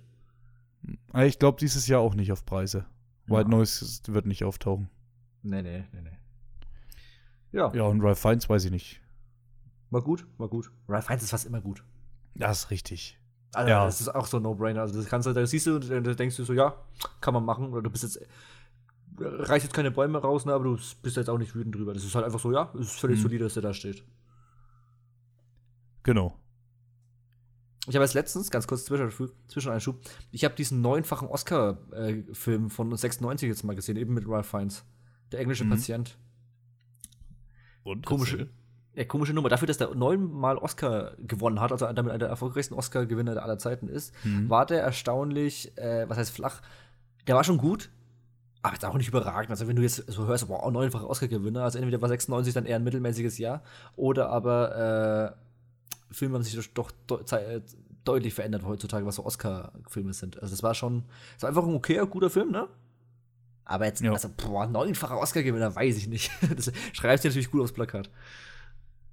Ich glaube dieses Jahr auch nicht auf Preise. White ja. Noise wird nicht auftauchen. Nee, nee, nee, nee. Ja. Ja, und Ralph Fiennes weiß ich nicht. War gut, war gut. Ralph Fiennes ist fast immer gut. Das ist richtig. Also, ja. das ist auch so ein No-Brainer. Also, das kannst du, da siehst du, da denkst du so, ja, kann man machen. Oder du bist jetzt, reißt jetzt keine Bäume raus, ne, aber du bist jetzt auch nicht wütend drüber. Das ist halt einfach so, ja, es ist völlig mhm. solide, dass der da steht. Genau. Ich habe jetzt letztens, ganz kurz Zwischeneinschub, ich habe diesen neunfachen Oscar-Film von 96 jetzt mal gesehen, eben mit Ralph Fiennes. Der englische mhm. Patient. Und? Komische, ja, komische Nummer. Dafür, dass der neunmal Oscar gewonnen hat, also damit einer der erfolgreichsten Oscar-Gewinner aller Zeiten ist, mhm. war der erstaunlich, äh, was heißt flach, der war schon gut, aber jetzt auch nicht überragend. Also, wenn du jetzt so hörst, wow, neunfacher Oscar-Gewinner, also entweder war 96 dann eher ein mittelmäßiges Jahr, oder aber äh, Filme haben sich doch de äh, deutlich verändert heutzutage, was so Oscar-Filme sind. Also, das war schon, das war einfach ein okayer, guter Film, ne? Aber jetzt, ja. also, boah, neunfacher Oscar-Gewinner, weiß ich nicht. das schreibst du natürlich gut aufs Plakat.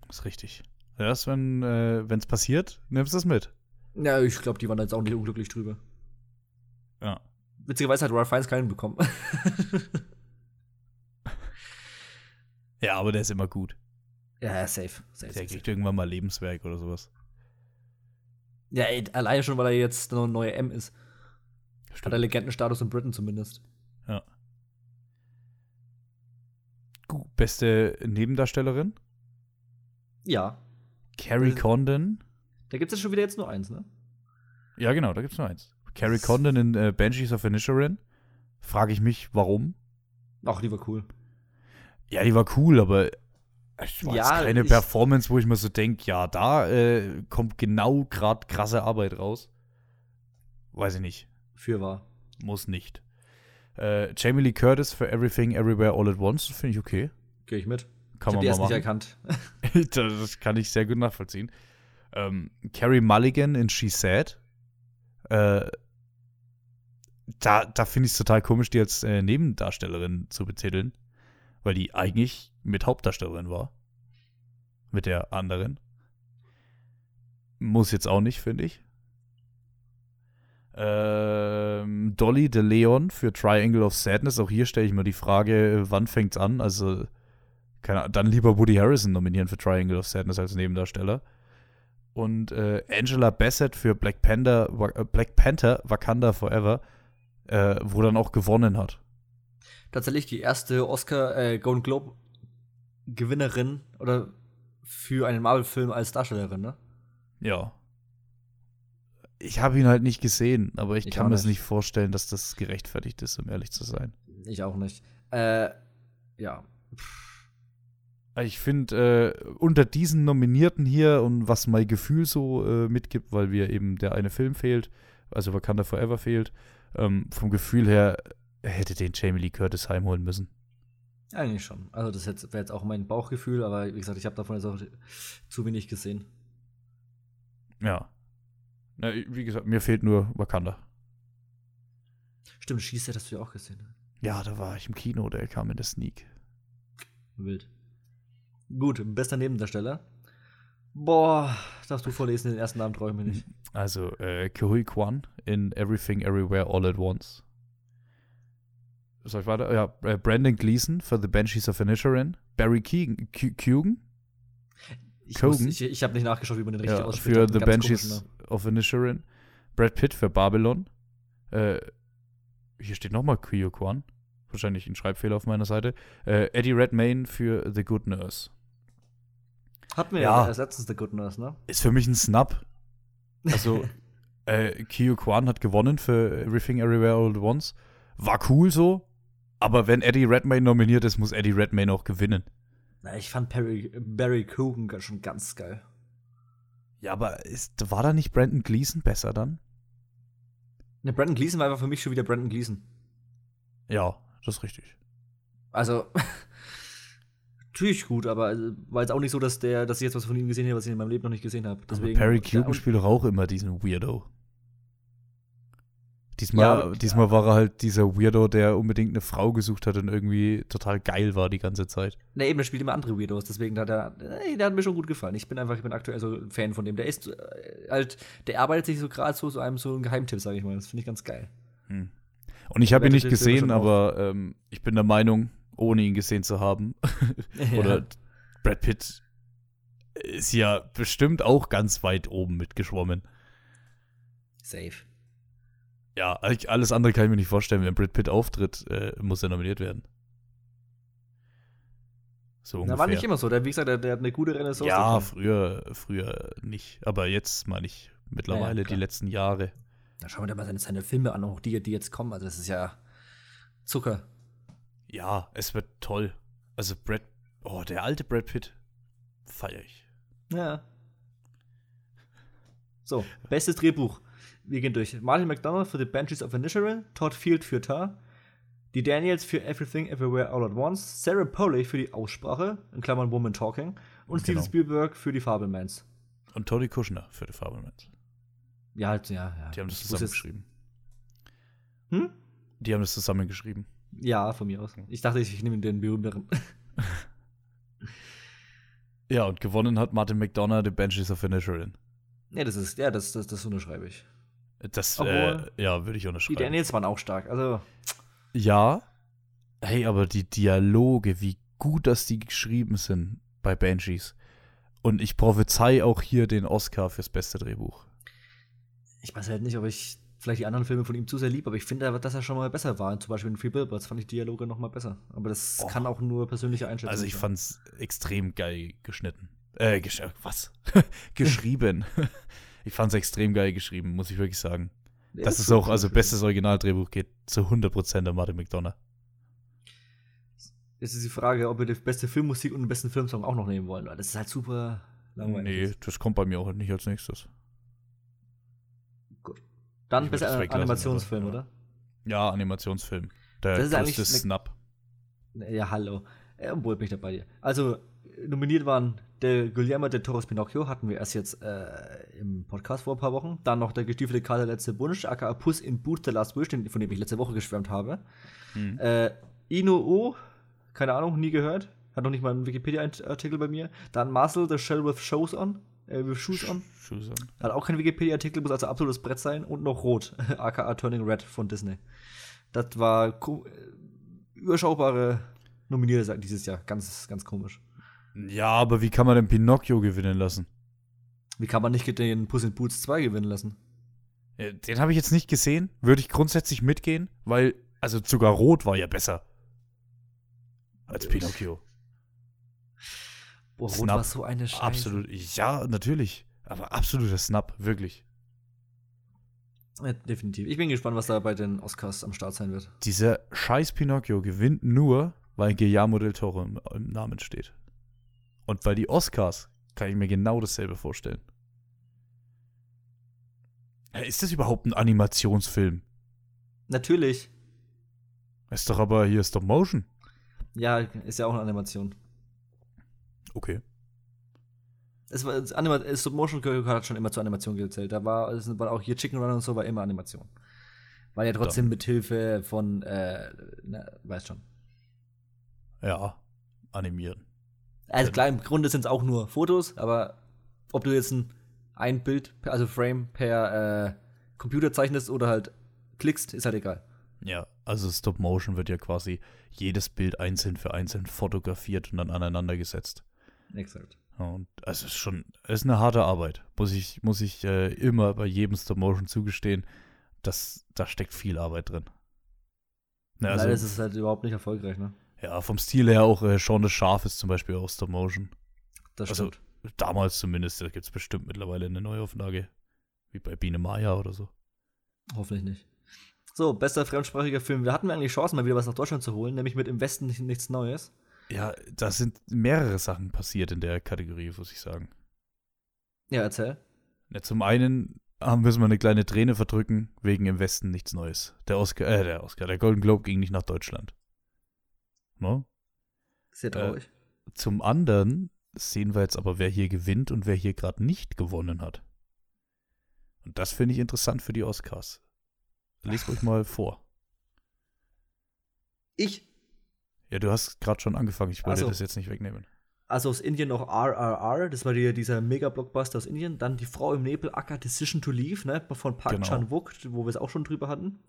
Das ist richtig. Erst wenn äh, es passiert, nimmst du es mit. Ja, ich glaube, die waren jetzt auch nicht unglücklich drüber. Ja. Witzigerweise hat Ralph Fiennes keinen bekommen. ja, aber der ist immer gut. Ja, safe. safe der kriegt safe. irgendwann mal Lebenswerk oder sowas. Ja, ey, alleine schon, weil er jetzt eine neue M ist. Stimmt. Hat er Legendenstatus in Britain zumindest. Ja. Gut, beste Nebendarstellerin? Ja. Carrie also, Condon. Da gibt es ja schon wieder jetzt nur eins, ne? Ja, genau, da gibt es nur eins. Carrie Condon in äh, Banshees of Inisherin. Frage ich mich, warum? Ach, die war cool. Ja, die war cool, aber es war ja, keine Performance, wo ich mir so denke, ja, da äh, kommt genau gerade krasse Arbeit raus. Weiß ich nicht. Für wahr. Muss nicht. Äh, Jamie Lee Curtis für Everything Everywhere All at Once, finde ich okay. Gehe ich mit. Kann ich man mal nicht erkannt. das kann ich sehr gut nachvollziehen. Ähm, Carrie Mulligan in She Said. Äh, da da finde ich es total komisch, die als äh, Nebendarstellerin zu betiteln, weil die eigentlich mit Hauptdarstellerin war. Mit der anderen. Muss jetzt auch nicht, finde ich. Ähm, Dolly de Leon für Triangle of Sadness. Auch hier stelle ich mir die Frage, wann fängt's an? Also keine, dann lieber Woody Harrison nominieren für Triangle of Sadness als Nebendarsteller. Und äh, Angela Bassett für Black Panther, äh, Black Panther Wakanda Forever, äh, wo dann auch gewonnen hat. Tatsächlich die erste Oscar äh, Golden Globe Gewinnerin oder für einen Marvel-Film als Darstellerin, ne? Ja. Ich habe ihn halt nicht gesehen, aber ich, ich kann mir es nicht vorstellen, dass das gerechtfertigt ist, um ehrlich zu sein. Ich auch nicht. Äh, ja. Ich finde, äh, unter diesen Nominierten hier und was mein Gefühl so äh, mitgibt, weil mir eben der eine Film fehlt, also Wakanda Forever fehlt, ähm, vom Gefühl her hätte den Jamie Lee Curtis heimholen müssen. Eigentlich schon. Also das wäre jetzt auch mein Bauchgefühl, aber wie gesagt, ich habe davon jetzt auch zu wenig gesehen. Ja. Na, wie gesagt, mir fehlt nur Wakanda. Stimmt, Schießer hast du ja auch gesehen. Ne? Ja, da war ich im Kino, der kam in der Sneak. Wild. Gut, bester Nebendarsteller. Boah, darfst du vorlesen, den ersten Namen traue ich mir nicht. Also, äh, Kehui Kwan in Everything Everywhere All at Once. Soll ich weiter? Ja, äh, Brandon Gleason für The Banshees of Inisherin. Barry Keegan. Kugan? Ich, muss, ich, ich habe nicht nachgeschaut, wie man den richtig ja, ausspricht. Für The Banshees of Inisherin. Brad Pitt für Babylon. Äh, hier steht nochmal Kuyo Kwan. Wahrscheinlich ein Schreibfehler auf meiner Seite. Äh, Eddie Redmayne für The Good Nurse. Hatten wir ja, ja ersetzen The Good Nurse, ne? Ist für mich ein Snap. Also, äh, Kiyo Kwan hat gewonnen für Everything Everywhere All at Once. War cool so, aber wenn Eddie Redmayne nominiert ist, muss Eddie Redmayne auch gewinnen. Na, ich fand Barry, Barry Coogan schon ganz geil. Ja, aber ist, war da nicht Brandon Gleason besser dann? Ne, Brandon Gleason war einfach für mich schon wieder Brandon Gleason. Ja, das ist richtig. Also, natürlich gut, aber äh, war jetzt auch nicht so, dass der, dass ich jetzt was von ihm gesehen habe, was ich in meinem Leben noch nicht gesehen habe. Deswegen, aber Perry Cuban spielt doch auch immer diesen Weirdo. Diesmal, ja, diesmal ja. war er halt dieser Weirdo, der unbedingt eine Frau gesucht hat und irgendwie total geil war die ganze Zeit. Na eben, er spielt immer andere Weirdos, deswegen hat er, ey, der hat mir schon gut gefallen. Ich bin einfach, ich bin aktuell so ein Fan von dem. Der ist äh, halt, der arbeitet sich so gerade so zu einem so ein Geheimtipp, sage ich mal. Das finde ich ganz geil. Hm. Und ich habe ihn nicht gesehen, aber ähm, ich bin der Meinung, ohne ihn gesehen zu haben, ja. oder Brad Pitt ist ja bestimmt auch ganz weit oben mitgeschwommen. Safe. Ja, alles andere kann ich mir nicht vorstellen. Wenn Brad Pitt auftritt, äh, muss er nominiert werden. So ungefähr. Na, war nicht immer so. Der, wie gesagt, der, der hat eine gute Renaissance. Ja, früher, früher nicht. Aber jetzt meine ich mittlerweile ja, die letzten Jahre. Da schauen wir mal seine, seine Filme an, auch die, die jetzt kommen. Also, das ist ja Zucker. Ja, es wird toll. Also, Brad, oh, der alte Brad Pitt feiere ich. Ja. So, bestes Drehbuch wir gehen durch. Martin McDonald für The Banshees of Inisherin, Todd Field für Tar, die Daniels für Everything Everywhere All at Once, Sarah Polley für die Aussprache, in Klammern Woman Talking, und Steven genau. Spielberg für die Fabelmans. Und Tony Kushner für die Fabelmans. Ja, halt, ja, ja. Die haben das zusammengeschrieben. Hm? Die haben das zusammengeschrieben. Ja, von mir aus. Ich dachte, ich nehme den berühmteren. ja, und gewonnen hat Martin McDonough The Banshees of Inisherin. Ja, das ist, ja, das, das, das unterschreibe ich. Das, äh, ja, würde ich unterschreiben. Die Daniels waren auch stark, also. Ja. Hey, aber die Dialoge, wie gut, dass die geschrieben sind bei Banshees. Und ich prophezei auch hier den Oscar fürs beste Drehbuch. Ich weiß halt nicht, ob ich vielleicht die anderen Filme von ihm zu sehr lieb, aber ich finde, dass er schon mal besser war. Zum Beispiel in Free Billboards fand ich Dialoge noch mal besser. Aber das oh. kann auch nur persönliche Einschätzung Also ich sein. fand's extrem geil geschnitten. Äh, gesch was? Geschrieben. Ich fand es extrem geil geschrieben, muss ich wirklich sagen. Ja, das ist auch, also bestes Originaldrehbuch geht zu 100% an Martin McDonough. Jetzt ist die Frage, ob wir die beste Filmmusik und den besten Filmsong auch noch nehmen wollen, weil das ist halt super langweilig. Nee, das kommt bei mir auch nicht als nächstes. Dann besser Animationsfilm, oder? Ja, Animationsfilm. Der das ist größte Snap. Ja, hallo. Er bin ich dabei dir. Also, nominiert waren der Guillermo de Toros Pinocchio, hatten wir erst jetzt äh, im Podcast vor ein paar Wochen. Dann noch der gestiefelte Karl der letzte Wunsch, aka Puss in Boot The Last Wish, von dem ich letzte Woche geschwärmt habe. Mhm. Äh, Inu O, keine Ahnung, nie gehört. Hat noch nicht mal einen Wikipedia-Artikel bei mir. Dann Marcel, The Shell with Shows On. Äh, Shoes On. Shoes on. Hat auch keinen Wikipedia-Artikel, muss also absolutes Brett sein. Und noch Rot, aka Turning Red von Disney. Das war überschaubare Nominierte dieses Jahr. Ganz, ganz komisch. Ja, aber wie kann man denn Pinocchio gewinnen lassen? Wie kann man nicht den Puss in Boots 2 gewinnen lassen? Den habe ich jetzt nicht gesehen. Würde ich grundsätzlich mitgehen, weil, also sogar Rot war ja besser. Als Pinocchio. Boah, Rot war so eine Scheiße. Absolut, ja, natürlich. Aber absoluter Snap, wirklich. Ja, definitiv. Ich bin gespannt, was da bei den Oscars am Start sein wird. Dieser scheiß Pinocchio gewinnt nur, weil Guillermo del Toro im, im Namen steht. Und weil die Oscars, kann ich mir genau dasselbe vorstellen. Ist das überhaupt ein Animationsfilm? Natürlich. Ist doch aber hier Stop Motion. Ja, ist ja auch eine Animation. Okay. Es war es Anima Stop Motion hat schon immer zur Animation gezählt. Da war, es war auch hier Chicken Run und so war immer Animation. Weil ja trotzdem mit Hilfe von, äh, na, weißt schon. Ja, animieren. Also klar, im Grunde sind es auch nur Fotos, aber ob du jetzt ein, ein Bild, also Frame per äh, Computer zeichnest oder halt klickst, ist halt egal. Ja, also Stop Motion wird ja quasi jedes Bild einzeln für einzeln fotografiert und dann aneinander gesetzt. Exakt. Ja, Und es ist schon, es ist eine harte Arbeit, muss ich, muss ich äh, immer bei jedem Stop Motion zugestehen. Das, da steckt viel Arbeit drin. Ne, Leider ist also, es halt überhaupt nicht erfolgreich, ne? ja, vom Stil her auch äh, Shaun the Schaf ist zum Beispiel auch Stop Motion. Das Also, stimmt. Damals zumindest, da gibt es bestimmt mittlerweile eine Neuauflage. Wie bei Biene Maya oder so. Hoffentlich nicht. So, bester fremdsprachiger Film. Da hatten wir eigentlich Chancen, mal wieder was nach Deutschland zu holen, nämlich mit Im Westen nicht, nichts Neues. Ja, da sind mehrere Sachen passiert in der Kategorie, muss ich sagen. Ja, erzähl. Ja, zum einen haben wir mal eine kleine Träne verdrücken, wegen im Westen nichts Neues. Der Oscar, äh, der Oscar, der Golden Globe ging nicht nach Deutschland. No? Sehr traurig. Zum anderen sehen wir jetzt aber, wer hier gewinnt und wer hier gerade nicht gewonnen hat. Und das finde ich interessant für die Oscars. Lies ruhig mal vor. ich, Ja, du hast gerade schon angefangen, ich wollte Ach so. das jetzt nicht wegnehmen. also aus Indien noch RRR, das war die, dieser Mega-Blockbuster aus Indien. Dann Die Frau im Nebel, Akka Decision to Leave, ne, von Park Genau. Chan-wook, wo wir es auch schon drüber hatten.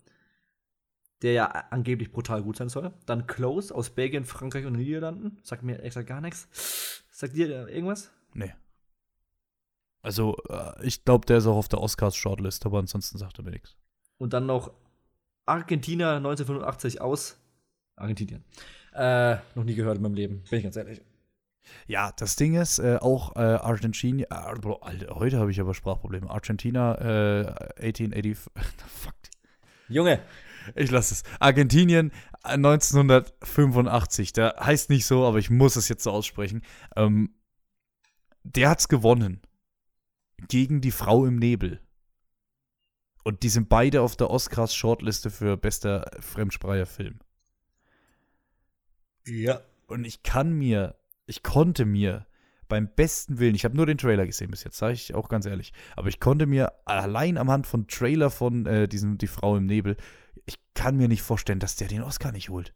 Der ja angeblich brutal gut sein soll. Dann Close aus Belgien, Frankreich und den Niederlanden. Sagt mir extra gar nichts. Sagt dir irgendwas? Nee. Also, äh, ich glaube, der ist auch auf der Oscars-Shortlist, aber ansonsten sagt er mir nichts. Und dann noch Argentina 1985 aus Argentinien. Äh, noch nie gehört in meinem Leben, bin ich ganz ehrlich. Ja, das Ding ist, äh, auch äh, Argentina, äh, heute habe ich aber Sprachprobleme. Argentina, äh, 1880, fuck. Junge, Ich lasse es. Argentinien äh, 1985. Der heißt nicht so, aber ich muss es jetzt so aussprechen. Ähm, der hat's gewonnen. Gegen die Frau im Nebel. Und die sind beide auf der Oscars Shortliste für bester fremdsprachiger Film. Ja. Und ich kann mir, ich konnte mir beim besten Willen, ich habe nur den Trailer gesehen bis jetzt, sage ich auch ganz ehrlich, aber ich konnte mir allein am Hand von Trailer von äh, diesem Die Frau im Nebel, ich kann mir nicht vorstellen, dass der den Oscar nicht holt.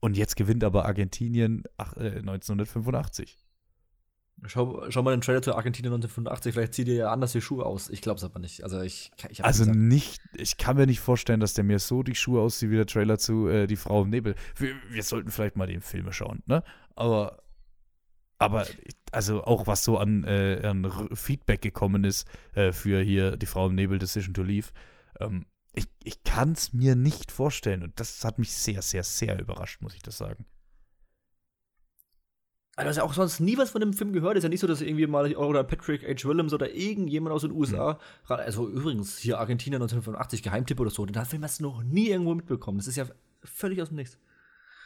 Und jetzt gewinnt aber Argentinien ach, äh, 1985. Schau, schau mal den Trailer zu Argentinien 1985, vielleicht zieht ihr ja anders die Schuhe aus. Ich glaub's aber nicht. Also ich, ich Also gesagt, nicht, ich kann mir nicht vorstellen, dass der mir so die Schuhe aussieht wie der Trailer zu äh, Die Frau im Nebel. Wir, wir sollten vielleicht mal den Filme schauen, ne? Aber, aber also auch was so an, äh, an Feedback gekommen ist äh, für hier Die Frau im Nebel, Decision to Leave, ähm, ich, ich kann es mir nicht vorstellen. Und das hat mich sehr, sehr, sehr überrascht, muss ich das sagen. Also, du hast ja auch sonst nie was von dem Film gehört. Ist ja nicht so, dass irgendwie mal oder Patrick H. Williams oder irgendjemand aus den USA, gerade- also übrigens hier Argentinien 1985 Geheimtipp oder so, den Film hast du noch nie irgendwo mitbekommen. Das ist ja völlig aus dem Nichts.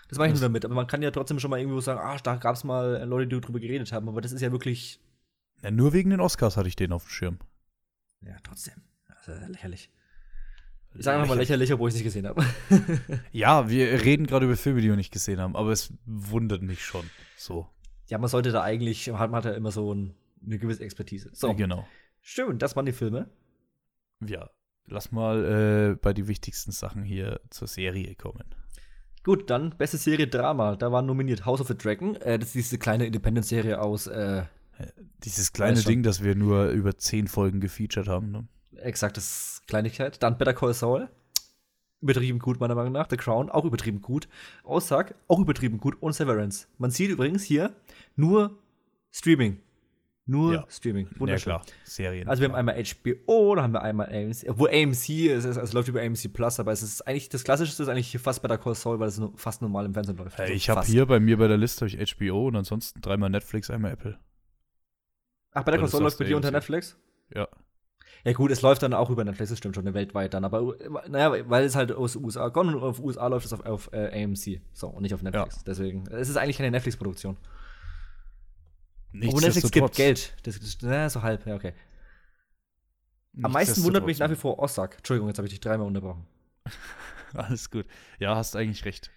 Das meine ich nur damit. Aber man kann ja trotzdem schon mal irgendwo sagen, ah, da gab es mal Leute, die drüber geredet haben. Aber das ist ja wirklich, Ja, nur wegen den Oscars hatte ich den auf dem Schirm. ja, trotzdem. Das ist ja lächerlich. Ich sage einfach mal lächerlich, obwohl ich es nicht gesehen habe. Ja, wir reden gerade über Filme, die wir nicht gesehen haben, aber es wundert mich schon. So. Ja, man sollte da eigentlich, hat man hat ja immer so ein, eine gewisse Expertise. So, Genau. schön, das waren die Filme. Ja, lass mal äh, bei die wichtigsten Sachen hier zur Serie kommen. Gut, dann beste Serie Drama. Da war nominiert House of the Dragon. Äh, das ist diese kleine Independent-Serie aus, äh, Dieses kleine. Ding, das wir nur über zehn Folgen gefeatured haben. Ne? exaktes Kleinigkeit. Dann Better Call Saul. Übertrieben gut, meiner Meinung nach. The Crown, auch übertrieben gut. Aussag, auch übertrieben gut. Und Severance. Man sieht übrigens hier nur Streaming. Nur Ja. Streaming. Ja, Wunderschön. klar. Serien. Also wir haben einmal HBO, dann haben wir einmal AMC, obwohl AMC, es, ist, es läuft über AMC Plus, aber es ist eigentlich, das Klassischste ist eigentlich fast Better Call Saul, weil es nur fast normal im Fernsehen läuft. Hey, Also ich habe hier bei mir bei der Liste ich HBO und ansonsten dreimal Netflix, einmal Apple. Ach, Better Weil Call Saul läuft bei dir unter. Netflix? Ja. Ja gut, es läuft dann auch über Netflix, das stimmt schon, weltweit dann. Aber naja, weil es halt aus den USA kommt und auf USA läuft es auf, auf äh, AMC. So, und nicht auf Netflix. Deswegen, es ist eigentlich keine Netflix-Produktion. Obwohl Netflix gibt Geld. Das ist na, so halb, ja, okay. Am meisten wundert mich nach wie vor Ossak. Entschuldigung, jetzt habe ich dich dreimal unterbrochen. Alles gut. Ja, hast eigentlich recht.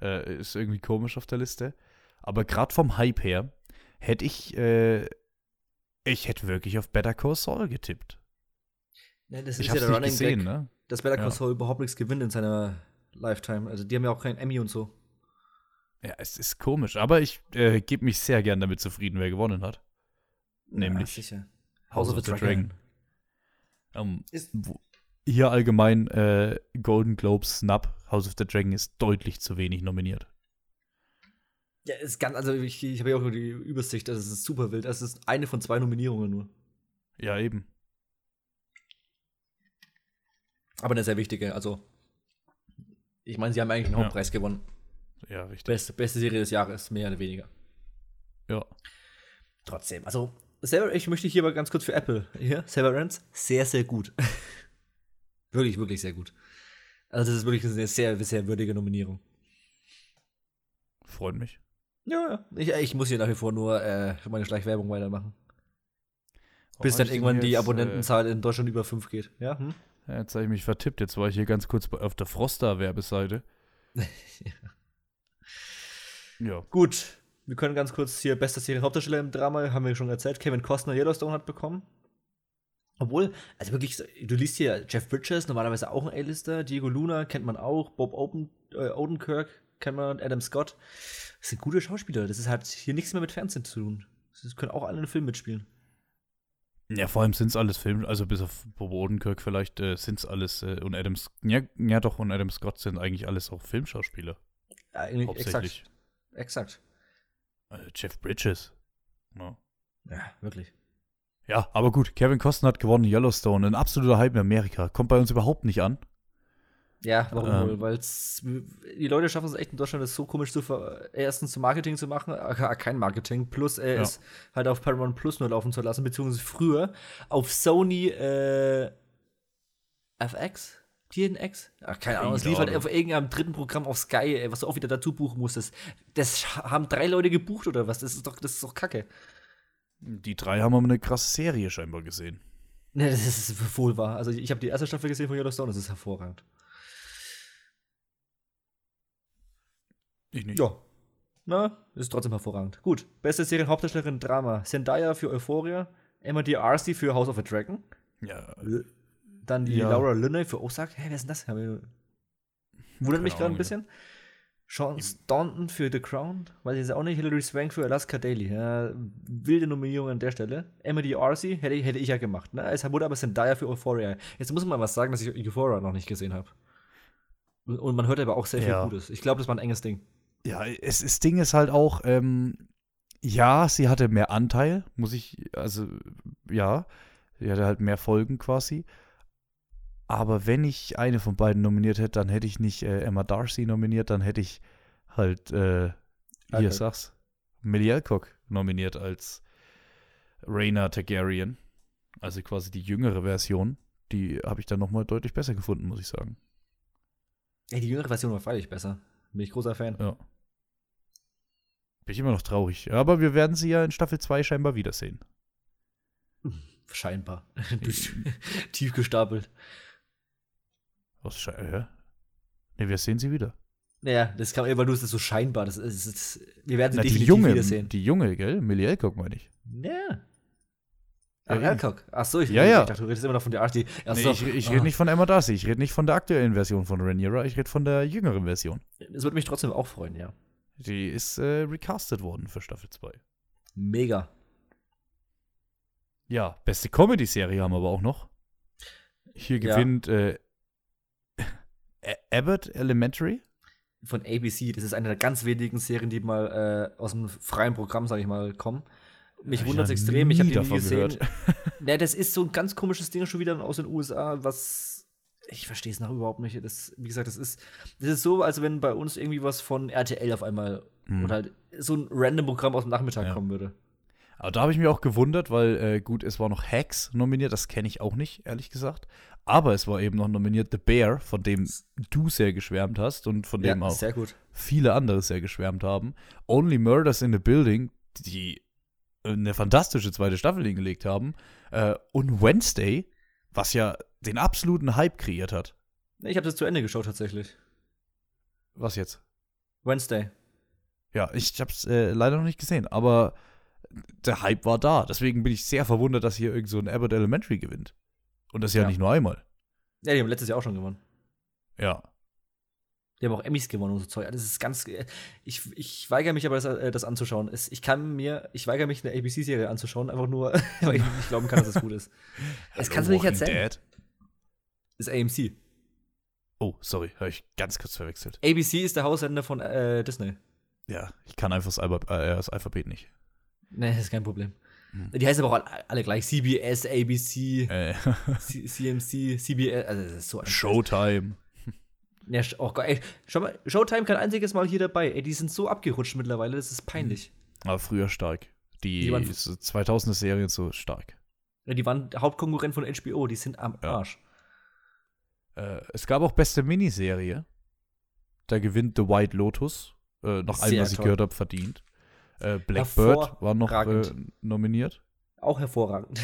Äh, ist irgendwie komisch auf der Liste. Aber gerade vom Hype her hätte ich, äh, ich hätte wirklich auf Better Call Saul getippt. Ja, das ich ist ja der Running gesehen, Gag, ne? dass Better Call Ja. Saul überhaupt nichts gewinnt in seiner Lifetime. Also die haben ja auch keinen Emmy und so. Ja, es ist komisch. Aber ich äh, gebe mich sehr gern damit zufrieden, wer gewonnen hat. Nämlich Ja, sicher. House of the Dragon. Ähm, Ist- wo, hier allgemein äh, Golden Globes Snap, House of the Dragon ist deutlich zu wenig nominiert. Ja, ist ganz, also ich, ich habe ja auch nur die Übersicht, das ist super wild. Das ist eine von zwei Nominierungen nur. Ja, eben. Aber eine sehr wichtige, also. Ich meine, sie haben eigentlich einen Ja. Hauptpreis gewonnen. Ja, richtig. Beste, beste Serie des Jahres, mehr oder weniger. Ja. Trotzdem, also, Sever ich möchte hier aber ganz kurz für Apple hier, Severance, sehr, sehr gut. wirklich, wirklich sehr gut. Also, das ist wirklich eine sehr, sehr würdige Nominierung. Freut mich. Ja, ja. Ich, ich muss hier nach wie vor nur äh, meine Schleichwerbung weitermachen. Bis Oh, dann ich irgendwann die jetzt, Abonnentenzahl in Deutschland über 5 geht. Ja, hm? Äh, ja, jetzt habe ich mich vertippt. Jetzt war ich hier ganz kurz auf der Froster-Werbeseite. Ja. Gut, wir können ganz kurz hier bester Serienhauptdarsteller im Drama, haben wir schon erzählt. Kevin Costner Yellowstone hat bekommen. Obwohl, also wirklich, du liest hier Jeff Bridges, normalerweise auch ein A-Lister, Diego Luna kennt man auch, Bob Open, äh, Odenkirk kennt man, Adam Scott. Das sind gute Schauspieler, das ist halt hier nichts mehr mit Fernsehen zu tun. Das können auch alle in Film mitspielen. Ja, vor allem sind es alles Filme, also bis auf Bob Odenkirk vielleicht äh, sind es alles äh, und Adam ja, ja doch und Adam Scott sind eigentlich alles auch Filmschauspieler. Eigentlich Hauptsächlich. exakt. Exakt. Äh, Jeff Bridges. Ja. Ja, wirklich. ja, aber gut, Kevin Costner hat gewonnen, Yellowstone, ein absoluter Hype in Amerika. Kommt bei uns überhaupt nicht an. Ja, warum Ähm. wohl? Weil die Leute schaffen es echt in Deutschland, das so komisch zu ver erstens zu Marketing zu machen, äh, kein Marketing, plus äh, Ja. es halt auf Paramount Plus nur laufen zu lassen, beziehungsweise früher auf Sony äh, FX? TNX? Ach, keine Ahnung, es lief halt auf irgendeinem dritten Programm auf Sky, ey, was du auch wieder dazu buchen musstest. Das haben drei Leute gebucht oder was? Das ist doch, das ist doch Kacke. Die drei haben aber eine krasse Serie scheinbar gesehen. Ne, das ist wohl wahr. Also ich habe die erste Staffel gesehen von Yellowstone, das ist hervorragend. Ich nicht. Ja. Na, ist trotzdem hervorragend. Gut. Beste Serienhauptdarstellerin Drama. Zendaya für Euphoria. Emma D'Arcy für House of a Dragon. Ja, Dann die Ja. Laura Linney für Ozark. Hä, wer ist denn das? Wundert mich gerade ein bisschen. Sean Staunton für The Crown. Weiß ich jetzt auch nicht. Hilary Swank für Alaska Daily. Ja, wilde Nominierung an der Stelle. Emma D'Arcy hätte, ich- hätte ich ja gemacht. Ne? Es wurde aber Zendaya für Euphoria. Jetzt muss man was sagen, dass ich Euphoria noch nicht gesehen habe. Und, und man hört aber auch sehr viel Ja. Gutes. Ich glaube, das war ein enges Ding. Ja, es, das Ding ist halt auch, ähm, ja, sie hatte mehr Anteil, muss ich, also, ja, sie hatte halt mehr Folgen quasi. Aber wenn ich eine von beiden nominiert hätte, dann hätte ich nicht äh, Emma Darcy nominiert, dann hätte ich halt, äh, hier Alcock. sag's, Millie Alcock nominiert als Rhaena Targaryen. Also quasi die jüngere Version. Die habe ich dann nochmal deutlich besser gefunden, muss ich sagen. Ey, die jüngere Version war freilich besser. Bin ich großer Fan. Ja. Bin ich immer noch traurig. Aber wir werden sie ja in Staffel 2 scheinbar wiedersehen. Scheinbar. Tief gestapelt. Was sche hä? Ne, wir sehen sie wieder. Naja, das kann, weil du es so scheinbar. Das ist, das ist, wir werden sie Na, die definitiv junge, wiedersehen. die junge, gell? Millie Alcock meine ich. Ja. Ja, Ach, eben. Alcock. Ach so, ich, Ja, ja. ich dachte, du redest immer noch von der. Ach Nee, so. ich ich Ah. rede nicht von Emma Darcy, ich rede nicht von der aktuellen Version von Rhaenyra, ich rede von der jüngeren Version. Das würde mich trotzdem auch freuen, ja. Die ist äh, recastet worden für Staffel 2. Mega. Ja, beste Comedy-Serie haben wir aber auch noch. Hier Ja. gewinnt äh, A- Abbott Elementary. Von ABC. Das ist eine der ganz wenigen Serien, die mal äh, aus dem freien Programm, sage ich mal, kommen. Mich wundert es extrem. Ich habe die nie gesehen. gehört. Ne, das ist so ein ganz komisches Ding schon wieder aus den USA, was ich verstehe es noch überhaupt nicht. Das, wie gesagt, das ist, das ist so, als wenn bei uns irgendwie was von RTL auf einmal Hm. oder halt so ein random Programm aus dem Nachmittag Ja. kommen würde. Aber da habe ich mich auch gewundert, weil äh, gut, es war noch Hacks nominiert, das kenne ich auch nicht, ehrlich gesagt. Aber es war eben noch nominiert The Bear, von dem du sehr geschwärmt hast und von dem auch sehr gut. viele andere sehr geschwärmt haben. Only Murders in the Building, die eine fantastische zweite Staffel hingelegt haben. Äh, und Wednesday, was ja den absoluten Hype kreiert hat. Ich habe das zu Ende geschaut tatsächlich. Was jetzt? Wednesday. Ja, ich hab's äh, leider noch nicht gesehen, aber der Hype war da. Deswegen bin ich sehr verwundert, dass hier irgend so ein Abbott Elementary gewinnt. Und das ja, Ja. nicht nur einmal. Ja, die haben letztes Jahr auch schon gewonnen. Ja. Die haben auch Emmys gewonnen und so Zeug. Das ist ganz. äh, Ich, ich weigere mich aber, das, äh, das anzuschauen. Es, ich kann mir, ich weigere mich, eine ABC-Serie anzuschauen, einfach nur, weil ich nicht glauben kann, dass es gut ist. Das kannst du nicht erzählen. Das ist AMC. Oh, sorry, habe ich ganz kurz verwechselt. ABC ist der Haussender von äh, Disney. Ja, ich kann einfach das, Alba äh, das Alphabet nicht. Nee, das ist kein Problem. Hm. Die heißen aber auch alle, gleich. CBS, ABC, Äh, CMC, CBS. Also, das ist so ein Showtime. Ja, oh Gott, ey, schau mal, Showtime kein einziges Mal hier dabei. Ey, die sind so abgerutscht mittlerweile, das ist peinlich. Aber früher stark. Die, Die waren- 2000er Serien so stark. Ja, die waren Hauptkonkurrent von HBO, die sind am Ja. Arsch. Äh, es gab auch beste Miniserie. Da gewinnt The White Lotus. Äh, noch Sehr einmal, was ich toll. gehört habe, verdient. Äh, Blackbird war noch äh, nominiert. Auch hervorragend.